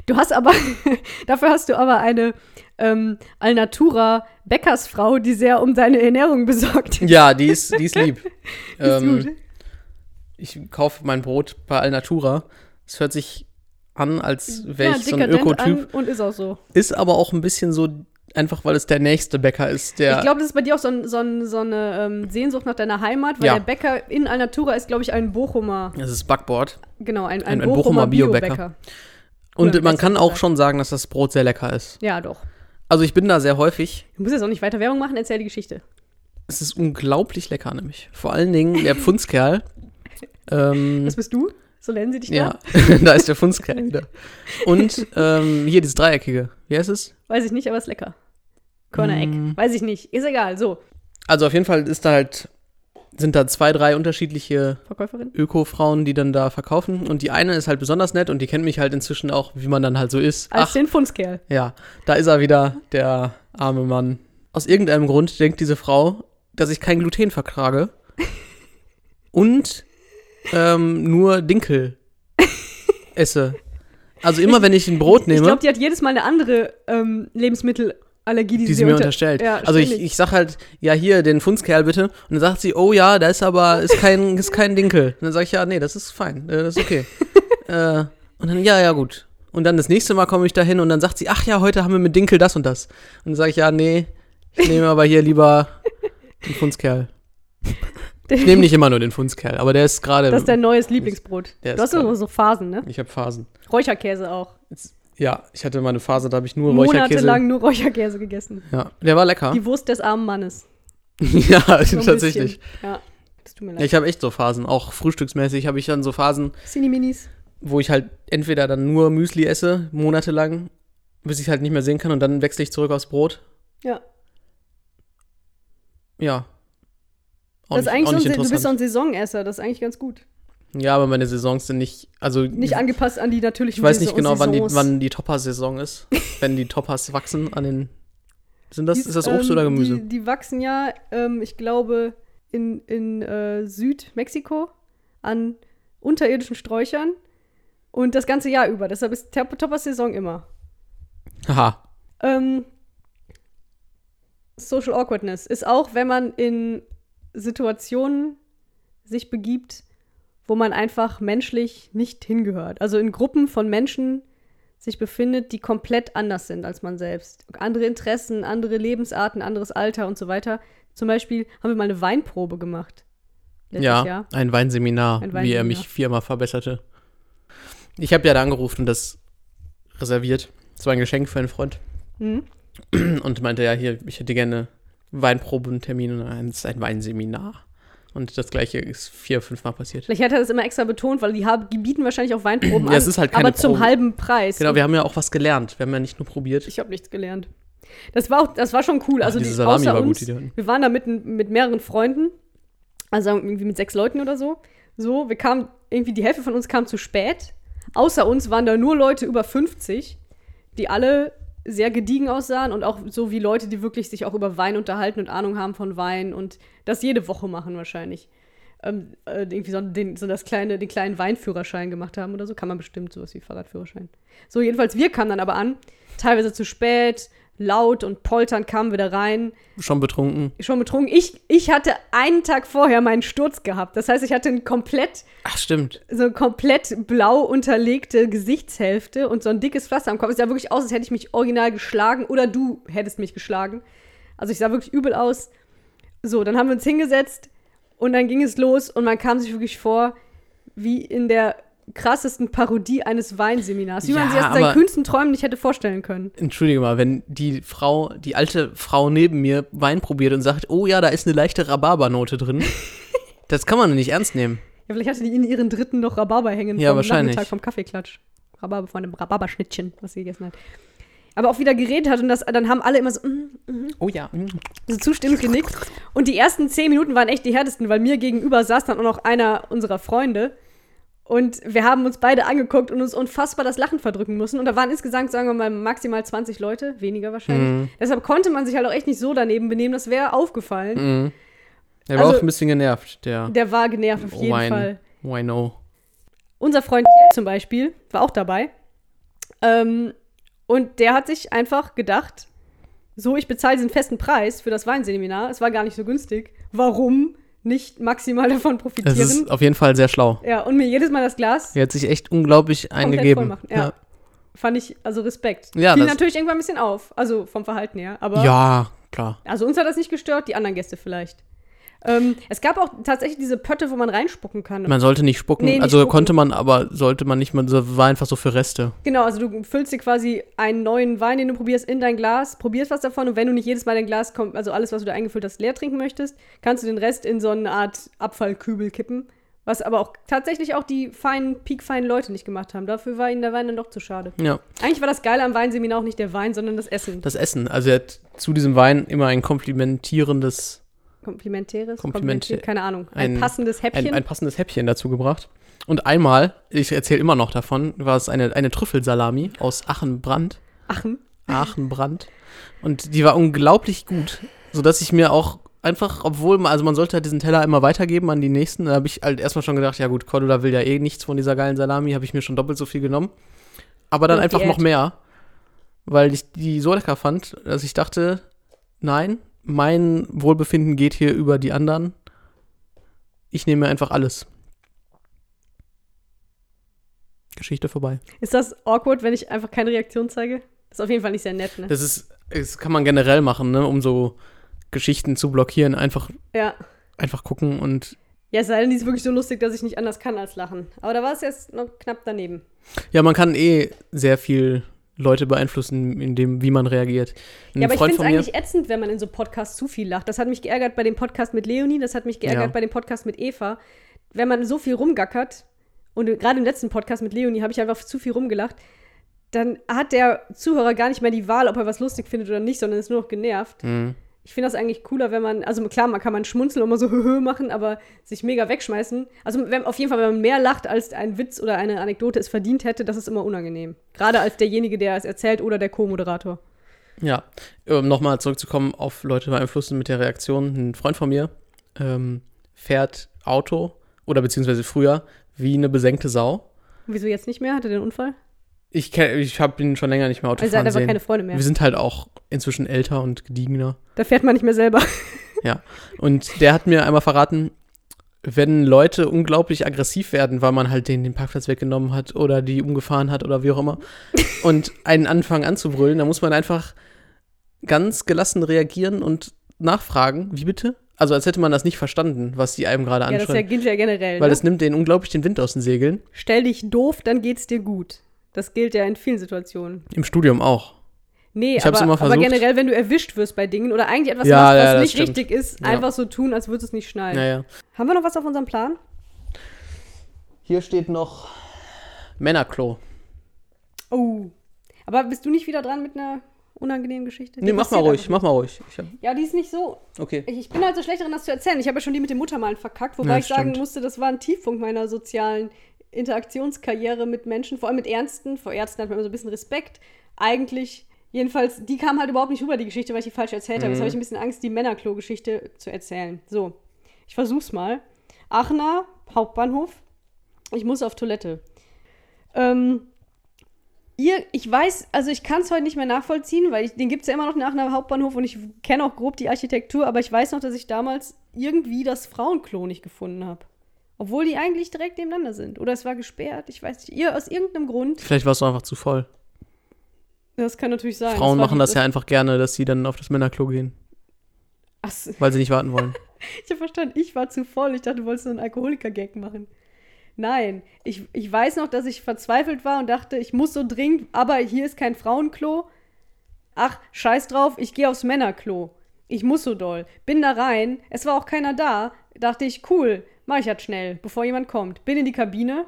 Du hast aber, dafür hast du aber eine ähm, Alnatura Bäckersfrau, die sehr um deine Ernährung besorgt. Ja, die ist, die ist lieb. Ist ähm. Ich kaufe mein Brot bei Alnatura. Es hört sich an, als wäre Ja, ich so ein Ökotyp. Und ist auch so. Ist aber auch ein bisschen so, einfach weil es der nächste Bäcker ist, der. Ich glaube, das ist bei dir auch so, ein, so, ein, so eine ähm, Sehnsucht nach deiner Heimat, weil Ja. der Bäcker in Alnatura ist, glaube ich, ein Bochumer, das ist Backboard. genau, ein, Ein- ein, Bochumer, Bochumer Biobäcker. Biobäcker. Und man kann auch schon sagen, dass das Brot sehr lecker ist. Ja, doch. Also ich bin da sehr häufig. Du musst jetzt auch nicht weiter Werbung machen, erzähl die Geschichte. Es ist unglaublich lecker, nämlich. Vor allen Dingen der Pfundskerl. ähm, Das bist du? So nennen sie dich ja, da? da ist der Pfundskerl wieder. Und ähm, hier dieses Dreieckige. Wie heißt es? Weiß ich nicht, aber ist lecker. Körnereck. Mm. Weiß ich nicht. Ist egal. So, Also auf jeden Fall ist da halt, sind da zwei, drei unterschiedliche. Öko-Frauen, die dann da verkaufen. Und die eine ist halt besonders nett und die kennt mich halt inzwischen auch, wie man dann halt so ist. Als Ach, den Fundskerl. ja, da ist er wieder, der arme Mann. Aus irgendeinem Grund denkt diese Frau, dass ich kein Gluten vertrage. und ähm, nur Dinkel esse. Also immer, wenn ich ein Brot Ich nehme, glaube, die hat jedes Mal eine andere ähm, Lebensmittelallergie, die, die sie mir unter- unterstellt. Ja, also ich, ich sag halt, ja, hier, den Funzkerl bitte. Und dann sagt sie, oh ja, da ist aber, ist kein, ist kein Dinkel. Und dann sage ich, ja, nee, das ist fein, äh, das ist okay. äh, und dann, ja, ja, gut. Und dann das nächste Mal komme ich da hin und dann sagt sie, ach ja, heute haben wir mit Dinkel das und das. Und dann sage ich, ja, nee, ich nehme aber hier lieber den Funzkerl. Ich nehme nicht immer nur den Funzkerl, aber der ist gerade. Das ist dein neues Lieblingsbrot. Du hast immer so Phasen, ne? Ich habe Phasen. Räucherkäse auch. Ja, ich hatte mal eine Phase, da habe ich nur Räucherkäse. Monatelang nur Räucherkäse gegessen. Ja, der war lecker. Die Wurst des armen Mannes. ja, So tatsächlich. bisschen. Ja, das tut mir Ja, leid. ich habe echt so Phasen. Auch frühstücksmäßig habe ich dann so Phasen, Cinni-Minis. wo ich halt entweder dann nur Müsli esse, monatelang, bis ich halt nicht mehr sehen kann und dann wechsle ich zurück aufs Brot. Ja. Ja. Auch Das ist nicht, eigentlich so ein, du bist so ein Saisonesser, das ist eigentlich ganz gut. Ja, aber meine Saisons sind nicht, also Nicht angepasst an die natürlichen ich weiß nicht genau, wann die, wann die Topper-Saison ist, wenn die Toppers wachsen an den, sind das, Die- ist das Obst ähm, oder Gemüse? Die, die wachsen ja, ähm, ich glaube, in, in äh, Südmexiko an unterirdischen Sträuchern und das ganze Jahr über. Deshalb ist Top- Topper-Saison immer. Haha. Ähm, Social Awkwardness ist auch, wenn man in Situationen sich begibt, wo man einfach menschlich nicht hingehört. Also in Gruppen von Menschen sich befindet, die komplett anders sind als man selbst. Andere Interessen, andere Lebensarten, anderes Alter und so weiter. Zum Beispiel haben wir mal eine Weinprobe gemacht. Ja, Jahr. ein Weinseminar, Ein wie er Weinseminar. mich viermal verbesserte. Ich habe ja da angerufen und das reserviert. Das war ein Geschenk für einen Freund. Mhm. Und meinte, ja, hier, ich hätte gerne Weinprobentermin und dann ist ein Weinseminar. Und das gleiche ist vier, fünfmal passiert. Vielleicht hat er das immer extra betont, weil die, haben, die bieten wahrscheinlich auch Weinproben Ja, an, es ist halt keine aber zum halben Preis. Genau, wir haben ja auch was gelernt. Wir haben ja nicht nur probiert. Ich habe nichts gelernt. Das war auch, das war schon cool. Ach, Also diese die, Salami außer war gut, uns, die die wir waren da mit, mit mehreren Freunden, also irgendwie mit sechs Leuten oder so. So, wir kamen irgendwie die Hälfte von uns kam zu spät. Außer uns waren da nur Leute über 50, die alle sehr gediegen aussahen und auch so wie Leute, die wirklich sich auch über Wein unterhalten und Ahnung haben von Wein und das jede Woche machen wahrscheinlich. Ähm, äh, irgendwie so, den, so das kleine, den kleinen Weinführerschein gemacht haben oder so. Kann man bestimmt sowas wie Fahrradführerschein. So, jedenfalls, wir kamen dann aber an, teilweise zu spät, laut und polternd kamen wir da rein Schon betrunken. schon betrunken. Ich, ich hatte einen Tag vorher meinen Sturz gehabt. Das heißt, ich hatte ein komplett, Ach, stimmt. so eine komplett blau unterlegte Gesichtshälfte und so ein dickes Pflaster am Kopf. Es sah wirklich aus, als hätte ich mich original geschlagen oder du hättest mich geschlagen. Also ich sah wirklich übel aus. So, dann haben wir uns hingesetzt und dann ging es los und man kam sich wirklich vor wie in der krassesten Parodie eines Weinseminars, wie man Ja, sich das in seinen kühnsten Träumen nicht hätte vorstellen können. Entschuldige mal, wenn die Frau, die alte Frau neben mir Wein probiert und sagt, oh ja, da ist eine leichte Rhabarbernote drin, das kann man nicht ernst nehmen. Ja, vielleicht hatte die in ihren dritten noch Rhabarber hängen Ja, vom wahrscheinlich. Nachmittag vom Kaffeeklatsch. Rhabarber von einem Rhabarberschnittchen, was sie gegessen hat. Aber auch wieder geredet hat und das, dann haben alle immer so, mm, mm, Oh ja. so zustimmend genickt. Und die ersten zehn Minuten waren echt die härtesten, weil mir gegenüber saß dann auch noch einer unserer Freunde. Und wir haben uns beide angeguckt und uns unfassbar das Lachen verdrücken müssen. Und da waren insgesamt, sagen wir mal, maximal 20 Leute, weniger wahrscheinlich. Mhm. Deshalb konnte man sich halt auch echt nicht so daneben benehmen, das wäre aufgefallen. Mhm. Der war Also- auch ein bisschen genervt, der Der war genervt auf jeden Wine. Fall. Wino. Unser Freund zum Beispiel war auch dabei. Ähm, und der hat sich einfach gedacht, so, ich bezahle diesen festen Preis für das Weinseminar. Es war gar nicht so günstig. Warum nicht maximal davon Das profitieren? ist auf jeden Fall sehr schlau. Ja, und mir jedes Mal das Glas Er hat sich echt unglaublich eingegeben. machen. Ja. Fand ich, also Respekt. Ja, Fiel das- natürlich irgendwann ein bisschen auf. Also vom Verhalten her. Aber ja, klar. also uns hat das nicht gestört, die anderen Gäste vielleicht. Ähm, es gab auch tatsächlich diese Pötte, wo man reinspucken kann. Man sollte nicht spucken. Nee, nicht also spucken. konnte man, aber sollte man nicht. Man so- war einfach so für Reste. Genau, also du füllst dir quasi einen neuen Wein, den du probierst, in dein Glas, probierst was davon und wenn du nicht jedes Mal dein Glas kommt, also alles, was du da eingefüllt hast, leer trinken möchtest, kannst du den Rest in so eine Art Abfallkübel kippen. Was aber auch tatsächlich auch die feinen, piekfeinen Leute nicht gemacht haben. Dafür war ihnen der Wein dann doch zu schade. Ja, Eigentlich war das Geile am Weinseminar auch nicht der Wein, sondern das Essen. das Essen. Also er hat zu diesem Wein immer ein komplimentierendes, Komplimentäres? Kompliment- Komplimentiert- Keine Ahnung. Ein, ein- passendes Häppchen. ein, ein passendes Häppchen dazu gebracht. Und einmal, ich erzähle immer noch davon, war es eine, eine Trüffelsalami aus Achenbrand. Achen. Aachenbrand. Und die war unglaublich gut, sodass ich mir auch einfach, obwohl, man, also man sollte halt diesen Teller immer weitergeben an die nächsten, da habe ich halt erstmal schon gedacht, ja gut, Cordula will ja eh nichts von dieser geilen Salami, habe ich mir schon doppelt so viel genommen. aber dann Auf einfach noch mehr, weil ich die so lecker fand, dass ich dachte, nein, mein Wohlbefinden geht hier über die anderen. Ich nehme einfach alles. Geschichte vorbei. Ist das awkward, wenn ich einfach keine Reaktion zeige? Das ist auf jeden Fall nicht sehr nett, ne? Das ist, das kann man generell machen, ne, um so Geschichten zu blockieren. Einfach, Ja. einfach gucken und Ja, es sei denn, die ist wirklich so lustig, dass ich nicht anders kann als lachen. Aber da war es jetzt noch knapp daneben. ja, man kann eh sehr viel Leute beeinflussen, in dem, wie man reagiert. Ein ja, aber ich Freund finde es eigentlich ätzend, wenn man in so Podcasts zu viel lacht. Das hat mich geärgert bei dem Podcast mit Leonie, das hat mich geärgert Ja. bei dem Podcast mit Eva. Wenn man so viel rumgackert, und gerade im letzten Podcast mit Leonie habe ich einfach zu viel rumgelacht, dann hat der Zuhörer gar nicht mehr die Wahl, ob er was lustig findet oder nicht, sondern ist nur noch genervt. Mhm. Ich finde das eigentlich cooler, wenn man, also klar, man kann man schmunzeln und mal so höhö machen, aber sich mega wegschmeißen. Also wenn, auf jeden Fall, wenn man mehr lacht, als ein Witz oder eine Anekdote es verdient hätte, das ist immer unangenehm. Gerade als derjenige, der es erzählt oder der Co-Moderator. Ja, um nochmal zurückzukommen auf Leute beeinflussen mit der Reaktion. Ein Freund von mir ähm, fährt Auto oder beziehungsweise früher wie eine besenkte Sau. Wieso jetzt nicht mehr? Hat er den Unfall? Ich, kenn- ich habe ihn schon länger nicht mehr Auto Also er sehen. keine Freunde mehr. Wir sind halt auch inzwischen älter und gediegener. Da fährt man nicht mehr selber. Und der hat mir einmal verraten, wenn Leute unglaublich aggressiv werden, weil man halt denen den Parkplatz weggenommen hat oder die umgefahren hat oder wie auch immer und einen anfangen anzubrüllen, dann muss man einfach ganz gelassen reagieren und nachfragen, wie bitte? Also als hätte man das nicht verstanden, was die einem gerade Ja, das ja, anschreien. gilt ja generell. weil ne? das nimmt denen unglaublich den Wind aus den Segeln. Stell dich doof, dann geht's dir gut. Das gilt ja in vielen Situationen. Im Studium auch. Nee, Ich hab's aber, immer aber generell, wenn du erwischt wirst bei Dingen oder eigentlich etwas Ja, machst, was ja, nicht stimmt. richtig ist, Ja. einfach so tun, als würdest du es nicht schneiden. Naja. Haben wir noch was auf unserem Plan? Hier steht noch Männerklo. Oh. Aber bist du nicht wieder dran mit einer unangenehmen Geschichte? Nee, mach mal ruhig, mach mal ruhig. Hab. Ja, die ist nicht so. okay. Ich, ich bin halt so schlecht darin, das zu erzählen. Ich habe ja schon die mit dem Muttermalen verkackt, wobei Ja, ich sagen stimmt. musste, das war ein Tiefpunkt meiner sozialen Interaktionskarriere mit Menschen, vor allem mit Ärzten. Vor Ärzten hat man immer so ein bisschen Respekt. Eigentlich, jedenfalls, die kam halt überhaupt nicht rüber, die Geschichte, weil ich die falsch erzählt habe. Jetzt Mhm. habe ich ein bisschen Angst, die Männerklo-Geschichte zu erzählen. So, ich versuch's mal. Aachener Hauptbahnhof. Ich muss auf Toilette. Ähm, ihr, ich weiß, also ich kann es heute nicht mehr nachvollziehen, weil ich, den gibt es ja immer noch nach einem Hauptbahnhof und ich kenne auch grob die Architektur, aber ich weiß noch, dass ich damals irgendwie das Frauenklo nicht gefunden habe. Obwohl die eigentlich direkt nebeneinander sind. Oder es war gesperrt, ich weiß nicht. Ihr, aus irgendeinem Grund. Vielleicht warst du einfach zu voll. Das kann natürlich sein. Frauen war machen die- das ja einfach gerne, dass sie dann auf das Männerklo gehen, Ach, so. weil sie nicht warten wollen. ich habe verstanden, ich war zu voll. Ich dachte, du wolltest so einen Alkoholiker-Gag machen. Nein, ich, ich weiß noch, dass ich verzweifelt war und dachte, ich muss so dringend, aber hier ist kein Frauenklo. Ach, scheiß drauf, ich gehe aufs Männerklo. Ich muss so doll. Bin da rein, es war auch keiner da. Dachte ich, cool, mach ich halt schnell, bevor jemand kommt. Bin in die Kabine,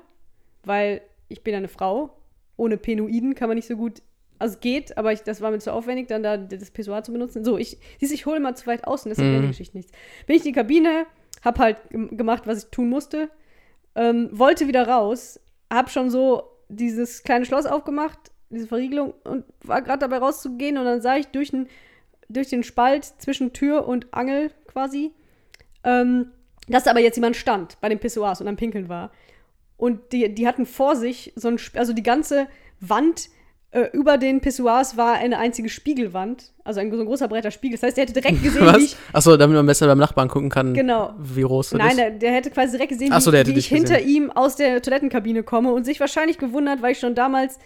weil ich bin eine Frau. Ohne Penoiden kann man nicht so gut. Also es geht, aber ich, das war mir zu aufwendig, dann da das Pissoir zu benutzen. So, ich, siehst, ich hole mal zu weit außen, deshalb Mhm. mhm. die Geschichte nichts. Bin ich in die Kabine, hab halt gem- gemacht, was ich tun musste, ähm, wollte wieder raus, hab schon so dieses kleine Schloss aufgemacht, diese Verriegelung und war gerade dabei rauszugehen und dann sah ich durch den, durch den Spalt zwischen Tür und Angel quasi, ähm, dass da aber jetzt jemand stand bei den Pissoirs und am Pinkeln war. Und die, die hatten vor sich so ein, Sp- also die ganze Wand äh, über den Pissoirs war eine einzige Spiegelwand, also ein so ein großer breiter Spiegel. Das heißt, der hätte direkt gesehen, wie Was? ich, Achso, damit man besser beim Nachbarn gucken kann, Genau. wie groß das Nein, ist. der, der hätte quasi direkt gesehen, so, wie, wie ich dich hinter gesehen. ihm aus der Toilettenkabine komme und sich wahrscheinlich gewundert, weil ich schon damals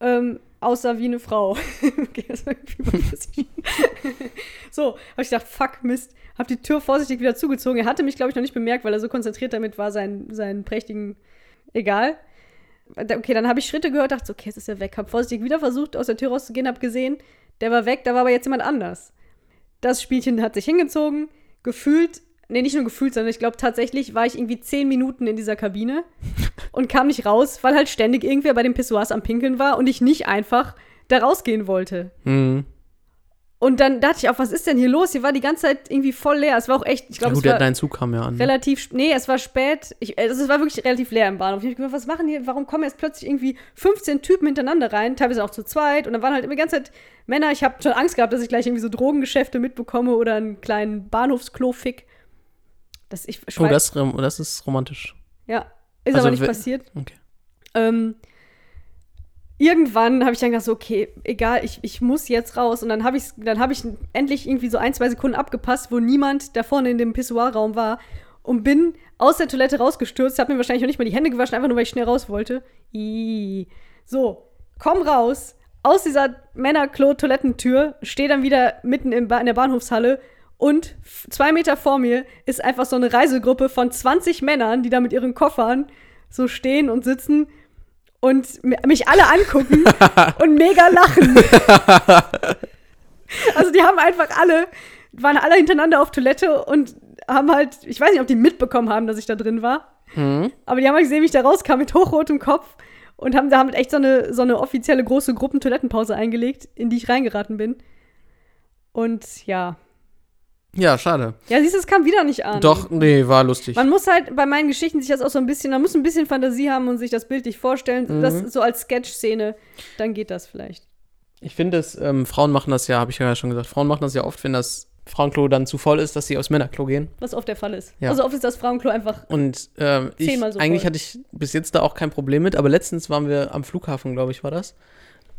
ähm, aussah wie eine Frau. okay, das war so, habe ich gedacht, fuck, Mist. Hab die Tür vorsichtig wieder zugezogen. Er hatte mich, glaube ich, noch nicht bemerkt, weil er so konzentriert damit war, seinen, seinen prächtigen. Egal. Okay, dann habe ich Schritte gehört, dachte so, okay, jetzt ist er weg. Hab vorsichtig wieder versucht, aus der Tür rauszugehen, hab gesehen, der war weg, da war aber jetzt jemand anders. Das Spielchen hat sich hingezogen, gefühlt, nee, nicht nur gefühlt, sondern ich glaube tatsächlich war ich irgendwie zehn Minuten in dieser Kabine und kam nicht raus, weil halt ständig irgendwer bei den Pissoirs am Pinkeln war und ich nicht einfach da rausgehen wollte. Mhm. Und dann dachte ich auch, was ist denn hier los? Hier war die ganze Zeit irgendwie voll leer. Es war auch echt, ich Ja, glaube, gut, es war dein Zug kam ja an. ne? relativ, nee, es war spät. Ich, also es war wirklich relativ leer im Bahnhof. Ich habe gedacht, was machen hier? Warum kommen jetzt plötzlich irgendwie 15 Typen hintereinander rein? Teilweise auch zu zweit. Und dann waren halt immer die ganze Zeit Männer. Ich habe schon Angst gehabt, dass ich gleich irgendwie so Drogengeschäfte mitbekomme oder einen kleinen Bahnhofsklo-Fick. Das, ich, Oh, das, das ist romantisch. ja, ist Also aber nicht passiert. Okay. Ähm, irgendwann habe ich dann gedacht, so, okay, egal, ich, ich muss jetzt raus. Und dann habe ich, dann hab ich endlich irgendwie so ein, zwei Sekunden abgepasst, wo niemand da vorne in dem Pissoir-Raum war und bin aus der Toilette rausgestürzt, habe mir wahrscheinlich noch nicht mal die Hände gewaschen, einfach nur, weil ich schnell raus wollte. Ii. So, komm raus, aus dieser Männerklo-Toilettentür, stehe dann wieder mitten in, in der Bahnhofshalle und zwei Meter vor mir ist einfach so eine Reisegruppe von 20 Männern, die da mit ihren Koffern so stehen und sitzen und mi- mich alle angucken und mega lachen. also die haben einfach alle, waren alle hintereinander auf Toilette und haben halt, ich weiß nicht, ob die mitbekommen haben, dass ich da drin war. Mhm. Aber die haben halt gesehen, wie ich da rauskam mit hochrotem Kopf und haben damit echt so eine, so eine offizielle große Gruppentoilettenpause eingelegt, in die ich reingeraten bin. Und ja. Ja, schade. Ja, siehst du, es kam wieder nicht an. Doch, nee, war lustig. Man muss halt bei meinen Geschichten sich das auch so ein bisschen, man muss ein bisschen Fantasie haben und sich das bildlich vorstellen. Mhm. Das so als Sketch-Szene, dann geht das vielleicht. Ich finde es, ähm, Frauen machen das ja, habe ich ja schon gesagt, Frauen machen das ja oft, wenn das Frauenklo dann zu voll ist, dass sie aufs Männerklo gehen. Was oft der Fall ist. Ja. Also oft ist das Frauenklo einfach. Und ähm, ich, Zehnmal so eigentlich voll. hatte ich bis jetzt da auch kein Problem mit, aber letztens waren wir am Flughafen, glaube ich, war das.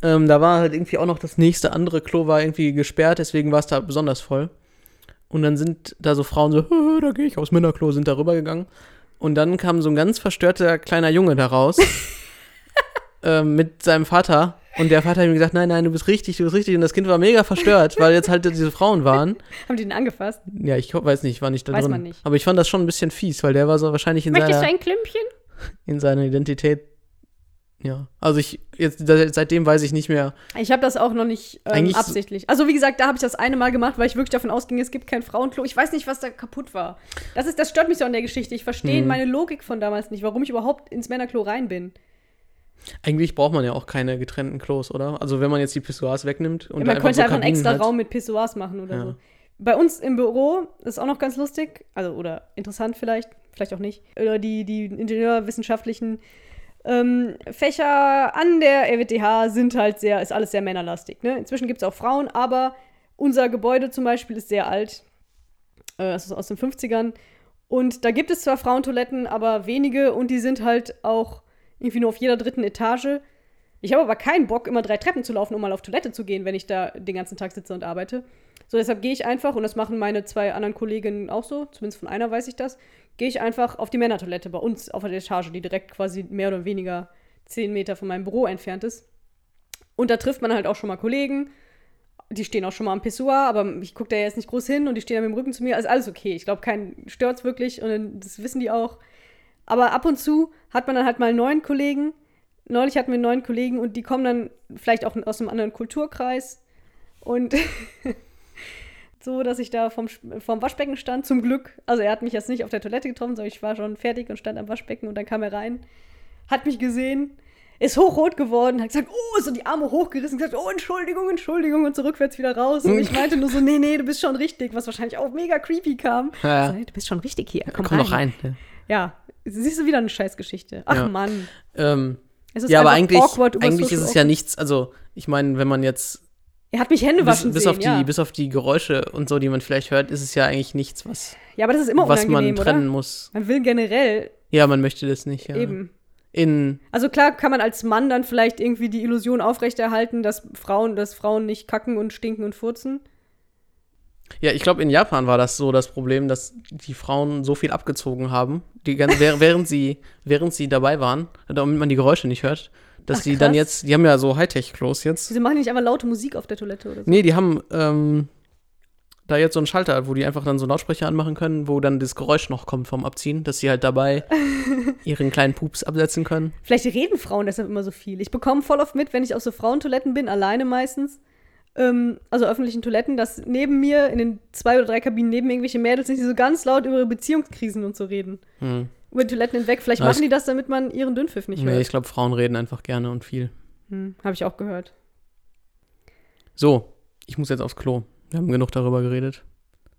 Ähm, da war halt irgendwie auch noch das nächste andere Klo war irgendwie gesperrt, deswegen war es da besonders voll. Und dann sind da so Frauen so, "Hö, da gehe ich aufs Männerklo, sind da rübergegangen. Und dann kam so ein ganz verstörter kleiner Junge da raus ähm, mit seinem Vater. Und der Vater hat ihm gesagt, nein, nein, du bist richtig, du bist richtig. Und das Kind war mega verstört, weil jetzt halt diese Frauen waren. Haben die den angefasst? Ja, ich weiß nicht, war nicht da Weiß drin. man nicht. Aber ich fand das schon ein bisschen fies, weil der war so wahrscheinlich in Möchtest du seiner, ein Klümpchen? in seiner Identität. Ja, also ich, jetzt, seitdem weiß ich nicht mehr. Ich habe das auch noch nicht ähm, absichtlich. Also wie gesagt, da habe ich das eine Mal gemacht, weil ich wirklich davon ausging, es gibt kein Frauenklo. Ich weiß nicht, was da kaputt war. Das, ist, das stört mich so an der Geschichte. Ich verstehe Hm. meine Logik von damals nicht, warum ich überhaupt ins Männerklo rein bin. Eigentlich braucht man ja auch keine getrennten Klos, oder? Also wenn man jetzt die Pissoirs wegnimmt und Ja, man könnte so einfach einen extra hat. Raum mit Pissoirs machen oder Ja. so. Bei uns im Büro ist auch noch ganz lustig, also oder interessant vielleicht, vielleicht auch nicht. Oder die, die ingenieurwissenschaftlichen ähm, Fächer an der RWTH sind halt sehr, ist alles sehr männerlastig. Ne? Inzwischen gibt es auch Frauen, aber unser Gebäude zum Beispiel ist sehr alt. Äh, das ist aus den 50ern. Und da gibt es zwar Frauentoiletten, aber wenige und die sind halt auch irgendwie nur auf jeder dritten Etage. Ich habe aber keinen Bock, immer drei Treppen zu laufen, um mal auf Toilette zu gehen, wenn ich da den ganzen Tag sitze und arbeite. So, deshalb gehe ich einfach, und das machen meine zwei anderen Kolleginnen auch so, zumindest von einer weiß ich das, gehe ich einfach auf die Männertoilette bei uns auf der Etage, die direkt quasi mehr oder weniger zehn Meter von meinem Büro entfernt ist. Und da trifft man halt auch schon mal Kollegen. Die stehen auch schon mal am Pissoir, aber ich gucke da jetzt nicht groß hin und die stehen da mit dem Rücken zu mir. Also alles okay. Ich glaube, keinen stört's wirklich und das wissen die auch. Aber ab und zu hat man dann halt mal einen neuen Kollegen. Neulich hatten wir einen neuen Kollegen und die kommen dann vielleicht auch aus einem anderen Kulturkreis. Und so, dass ich da vom, vom Waschbecken stand, zum Glück. Also er hat mich jetzt nicht auf der Toilette getroffen, sondern ich war schon fertig und stand am Waschbecken und dann kam er rein, hat mich gesehen, ist hochrot geworden, hat gesagt, oh, so die Arme hochgerissen, gesagt, oh, Entschuldigung, Entschuldigung und so rückwärts wieder raus. Und ich meinte nur so, nee, nee, du bist schon richtig, was wahrscheinlich auch mega creepy kam. Ja. So, hey, du bist schon richtig hier, komm, Komm rein. doch rein. Ja. Ja, siehst du wieder eine Scheißgeschichte. Ach Ja. Mann. Ähm, Es ist ja, aber eigentlich, eigentlich ist es ja nichts, also ich meine, wenn man jetzt Er hat mich Hände bis, waschen bis, sehen, auf die, ja. bis auf die Geräusche und so, die man vielleicht hört, ist es ja eigentlich nichts, was, ja, aber das ist immer was man trennen oder? muss. Man will generell Ja, man möchte das nicht. Ja. eben. In, Also klar kann man als Mann dann vielleicht irgendwie die Illusion aufrechterhalten, dass Frauen, dass Frauen nicht kacken und stinken und furzen. ja, ich glaube, in Japan war das so das Problem, dass die Frauen so viel abgezogen haben, die, gan- währ- während, sie, während sie dabei waren, damit man die Geräusche nicht hört, dass Ach, die dann krass. jetzt, die haben ja so Hightech-Klos jetzt. Wieso machen die nicht einfach laute Musik auf der Toilette oder so? Nee, die haben ähm, da jetzt so einen Schalter, wo die einfach dann so Lautsprecher anmachen können, wo dann das Geräusch noch kommt vom Abziehen, dass sie halt dabei ihren kleinen Pups absetzen können. Vielleicht reden Frauen deshalb immer so viel. Ich bekomme voll oft mit, wenn ich auf so Frauentoiletten bin, alleine meistens, ähm, also öffentlichen Toiletten, dass neben mir, in den zwei oder drei Kabinen neben irgendwelche Mädels sind, die so ganz laut über ihre Beziehungskrisen und so reden. Hm. Über die Toiletten hinweg. Vielleicht Ja, machen die das, damit man ihren Dünnpfiff nicht Nee, hört. ich glaube, Frauen reden einfach gerne und viel. Hm, Habe ich auch gehört. So, ich muss jetzt aufs Klo. Wir haben genug darüber geredet.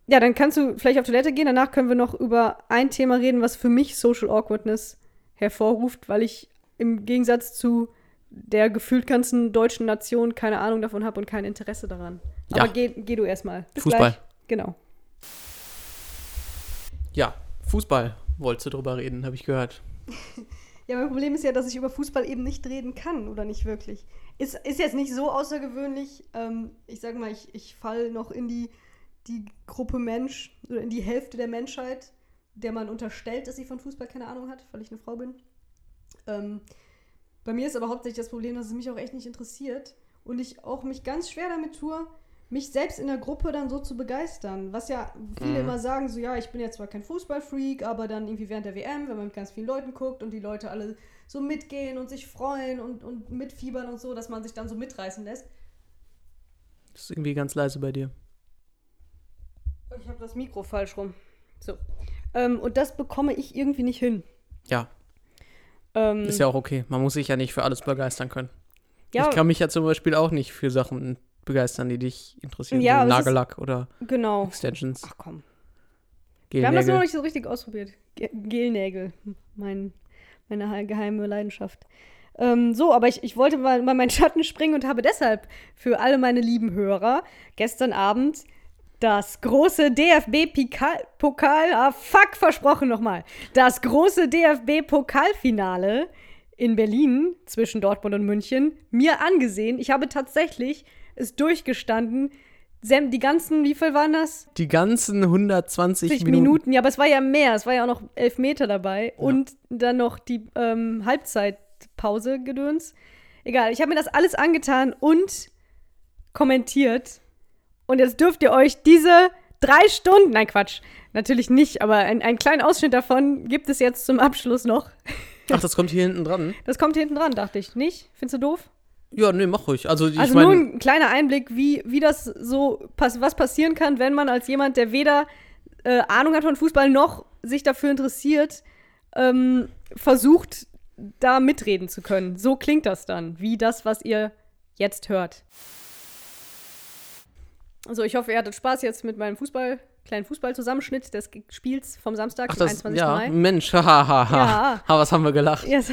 Ja, dann kannst du vielleicht auf Toilette gehen. Danach können wir noch über ein Thema reden, was für mich Social Awkwardness hervorruft, weil ich im Gegensatz zu der gefühlt ganzen deutschen Nation keine Ahnung davon habe und kein Interesse daran. Ja. Aber geh, geh du erstmal. Bis Fußball. Gleich. Genau. Ja, Fußball wolltest du drüber reden, habe ich gehört. Ja, mein Problem ist ja, dass ich über Fußball eben nicht reden kann oder nicht wirklich. Ist, ist jetzt nicht so außergewöhnlich. Ähm, ich sag mal, ich, ich falle noch in die, die Gruppe Mensch oder in die Hälfte der Menschheit, der man unterstellt, dass sie von Fußball keine Ahnung hat, weil ich eine Frau bin. Ähm, bei mir ist aber hauptsächlich das Problem, dass es mich auch echt nicht interessiert und ich auch mich ganz schwer damit tue, mich selbst in der Gruppe dann so zu begeistern. Was ja viele Mhm. immer sagen, so ja, ich bin jetzt zwar kein Fußballfreak, aber dann irgendwie während der WM, wenn man mit ganz vielen Leuten guckt und die Leute alle so mitgehen und sich freuen und, und mitfiebern und so, dass man sich dann so mitreißen lässt. Das ist irgendwie ganz leise bei dir. Ich habe das Mikro falsch rum. So. Ähm, und das bekomme ich irgendwie nicht hin. Ja, Ähm, ist ja auch okay. Man muss sich ja nicht für alles begeistern können. ja, Ich kann mich ja zum Beispiel auch nicht für Sachen begeistern, die dich interessieren. Ja, so Nagellack oder genau. Extensions, Ach komm. Wir haben das noch Gelnägel. nicht so richtig ausprobiert. Ge Gelnägel. Mein, meine he- geheime Leidenschaft. Ähm, so, aber ich, ich wollte mal, mal meinen Schatten springen und habe deshalb für alle meine lieben Hörer gestern Abend das große DFB-Pokal, ah fuck, versprochen nochmal, das große DFB-Pokalfinale in Berlin zwischen Dortmund und München mir angesehen. Ich habe tatsächlich es durchgestanden. Sam, die ganzen, wie viel waren das? Die ganzen 120 60 Minuten. Minuten. Ja, aber es war ja mehr. Es war ja auch noch elf Meter dabei. Und dann noch die ähm, Halbzeitpause gedöns. Egal, ich habe mir das alles angetan und kommentiert. Und jetzt dürft ihr euch diese drei Stunden, nein Quatsch, natürlich nicht, aber ein, einen kleinen Ausschnitt davon gibt es jetzt zum Abschluss noch. Ach, das kommt hier hinten dran. Das kommt hinten dran, dachte ich. Nicht? Findest du doof? Ja, nee, mach ruhig. Also, ich Also nur meine, ein kleiner Einblick, wie, wie das so, pass was passieren kann, wenn man als jemand, der weder äh, Ahnung hat von Fußball noch sich dafür interessiert, ähm, versucht, da mitreden zu können. So klingt das dann, wie das, was ihr jetzt hört. Also ich hoffe, ihr hattet Spaß jetzt mit meinem Fußball, kleinen Fußballzusammenschnitt des Spiels vom Samstag, ach, das, 21. ja, Mai. Mensch, hahaha. Ja. Ha, was haben wir gelacht. Ja, s-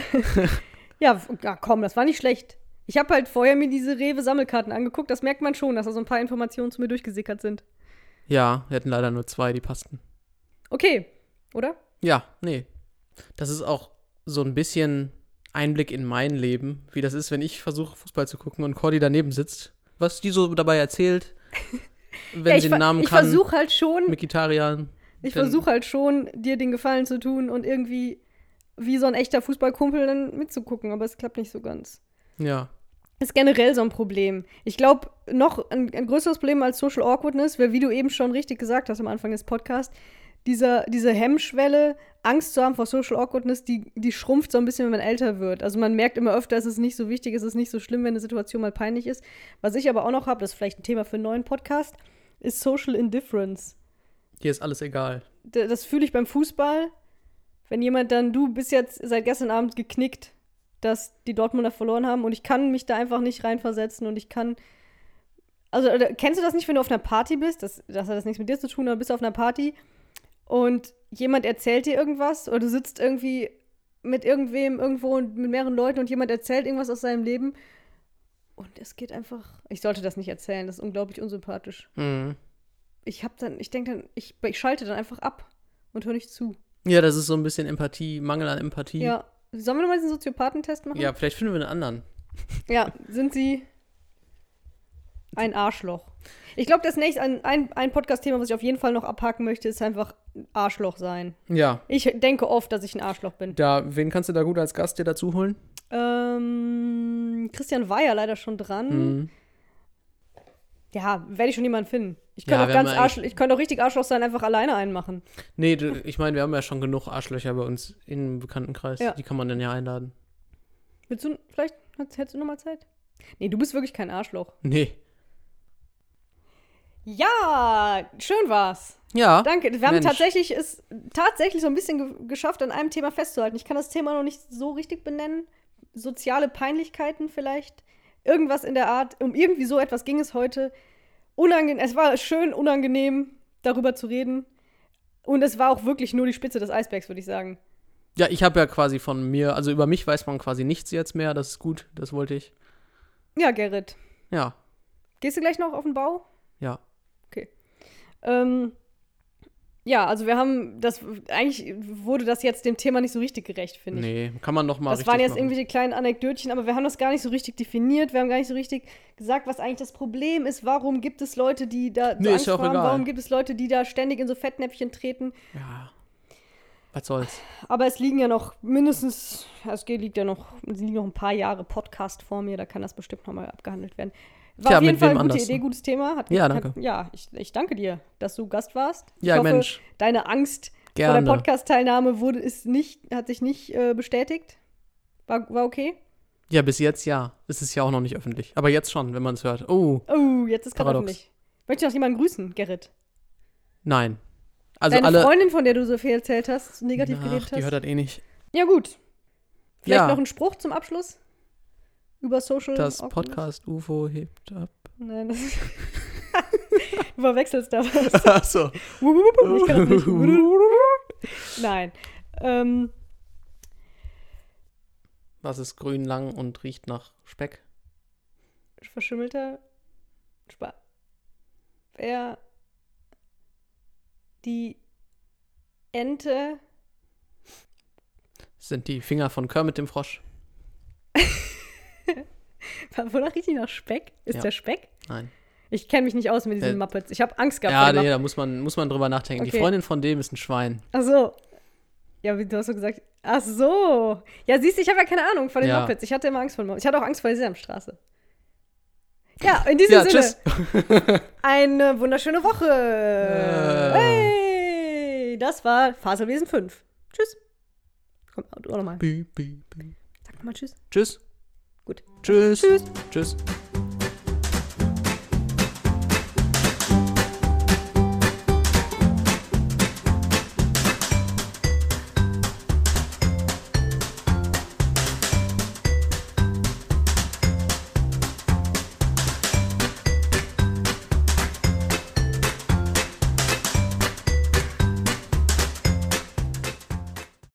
ja, f- ja, komm, das war nicht schlecht. Ich habe halt vorher mir diese Rewe-Sammelkarten angeguckt. Das merkt man schon, dass da so ein paar Informationen zu mir durchgesickert sind. Ja, wir hatten leider nur zwei, die passten. Okay, oder? Ja, nee. Das ist auch so ein bisschen Einblick in mein Leben, wie das ist, wenn ich versuche, Fußball zu gucken und Cordy daneben sitzt. Was die so dabei erzählt, wenn ja, sie ich, den Namen ich kann. versuche halt schon, Mikitarian. ich versuche halt schon, dir den Gefallen zu tun und irgendwie wie so ein echter Fußballkumpel dann mitzugucken, aber es klappt nicht so ganz. Ja. Ist generell so ein Problem. Ich glaube, noch ein, ein größeres Problem als Social Awkwardness wäre, wie du eben schon richtig gesagt hast am Anfang des Podcasts, dieser, diese Hemmschwelle, Angst zu haben vor Social Awkwardness, die, die schrumpft so ein bisschen, wenn man älter wird. Also man merkt immer öfter, es ist nicht so wichtig, es ist nicht so schlimm, wenn eine Situation mal peinlich ist. Was ich aber auch noch habe, das ist vielleicht ein Thema für einen neuen Podcast, ist Social Indifference. Hier ist alles egal. D- Das fühle ich beim Fußball. Wenn jemand dann, du bist jetzt seit gestern Abend geknickt, dass die Dortmunder verloren haben und ich kann mich da einfach nicht reinversetzen und ich kann. Also, oder, kennst du das nicht, wenn du auf einer Party bist? Das, das hat das nichts mit dir zu tun, aber bist auf einer Party und jemand erzählt dir irgendwas oder du sitzt irgendwie mit irgendwem irgendwo und mit mehreren Leuten und jemand erzählt irgendwas aus seinem Leben und es geht einfach. Ich sollte das nicht erzählen, das ist unglaublich unsympathisch. Mhm. Ich hab dann, ich denke dann, ich, ich schalte dann einfach ab und höre nicht zu. Ja, das ist so ein bisschen Empathie, Mangel an Empathie. Ja. Sollen wir nochmal diesen Soziopathentest machen? Ja, vielleicht finden wir einen anderen. Ja, sind sie ein Arschloch? Ich glaube, das nächste, ein, ein, ein Podcast-Thema, was ich auf jeden Fall noch abhaken möchte, ist einfach Arschloch sein. Ja. Ich denke oft, dass ich ein Arschloch bin. Da, wen kannst du da gut als Gast dir dazu holen? Ähm, Christian war ja leider schon dran. Mhm. Ja, werde ich schon jemanden finden. Ich Ja, könnte auch wir ganz ja Arschloch, ich auch richtig Arschloch sein, einfach alleine einen machen. Nee, du, ich meine, wir haben ja schon genug Arschlöcher bei uns im Bekanntenkreis. Ja. Die kann man dann ja einladen. Willst du, vielleicht, hättest du noch mal Zeit? Nee, du bist wirklich kein Arschloch. Nee. Ja, schön war's. Ja. Danke. Wir haben Mensch. tatsächlich es tatsächlich so ein bisschen ge geschafft, an einem Thema festzuhalten. Ich kann das Thema noch nicht so richtig benennen. Soziale Peinlichkeiten vielleicht. Irgendwas in der Art. Um irgendwie so etwas ging es heute. Unangenehm. Es war schön unangenehm, darüber zu reden. Und es war auch wirklich nur die Spitze des Eisbergs, würde ich sagen. Ja, ich habe ja quasi von mir, also über mich weiß man quasi nichts jetzt mehr. Das ist gut, das wollte ich. Ja, Gerrit. Ja, Gehst du gleich noch auf den Bau? ja. Ähm, Ja, also wir haben das, eigentlich wurde das jetzt dem Thema nicht so richtig gerecht, finde ich. Nee, kann man noch mal Das waren jetzt machen. irgendwelche kleinen Anekdötchen, aber wir haben das gar nicht so richtig definiert. Wir haben gar nicht so richtig gesagt, was eigentlich das Problem ist. Warum gibt es Leute, die da so Nee, Angst ja auch haben? Warum gibt es Leute, die da ständig in so Fettnäpfchen treten? Ja. Was soll's? Aber es liegen ja noch mindestens, es geht- liegt ja noch, es liegen noch ein paar Jahre Podcast vor mir, da kann das bestimmt nochmal abgehandelt werden. War Tja, auf jeden mit Fall eine gute anders, Idee, gutes Thema. Hat, Ja, hat, danke. Ja, ich, ich danke dir, dass du Gast warst. Ja, ich hoffe, Mensch. deine Angst vor Gerne. der Podcast-Teilnahme wurde, ist nicht, hat sich nicht äh, bestätigt. War, war okay? Ja, bis jetzt ja. Es ist ja auch noch nicht öffentlich. Aber jetzt schon, wenn man es hört. Oh, Oh, jetzt ist gerade öffentlich. Möchte noch jemanden grüßen, Gerrit? nein. Also Deine alle. Freundin, von der du so viel erzählt hast, negativ Ach, die hast? hört das eh nicht. Ja, gut. Vielleicht Ja. noch ein Spruch zum Abschluss? Über Social Das Awkwardness? Podcast UFO hebt ab. Nein, das Du verwechselst da was. Achso. ich kann das nicht. Nein. Ähm, Was ist grün lang und riecht nach Speck? verschimmelter Spa. Wer die Ente sind die Finger von Kermit dem Frosch. Wonach riecht die nach Speck? Ist Ja. der Speck? Nein. Ich kenne mich nicht aus mit diesen Äh, Muppets. Ich habe Angst gehabt Ja, nee, da muss man, muss man drüber nachdenken. Okay. Die Freundin von dem ist ein Schwein. Ach so. Ja, wie du hast so gesagt. Ach so. Ja, siehst du, ich habe ja keine Ahnung von den Ja. Muppets. Ich hatte immer Angst vor den Muppets. Ich hatte auch Angst vor der Sesamstraße. Ja, in diesem Ja, Sinne. tschüss. Eine wunderschöne Woche. Äh. Hey, das war Faselwesen 5. Tschüss. Komm, du auch nochmal. Sag nochmal Tschüss. Tschüss. Gut. Tschüss. Tschüss. Tschüss.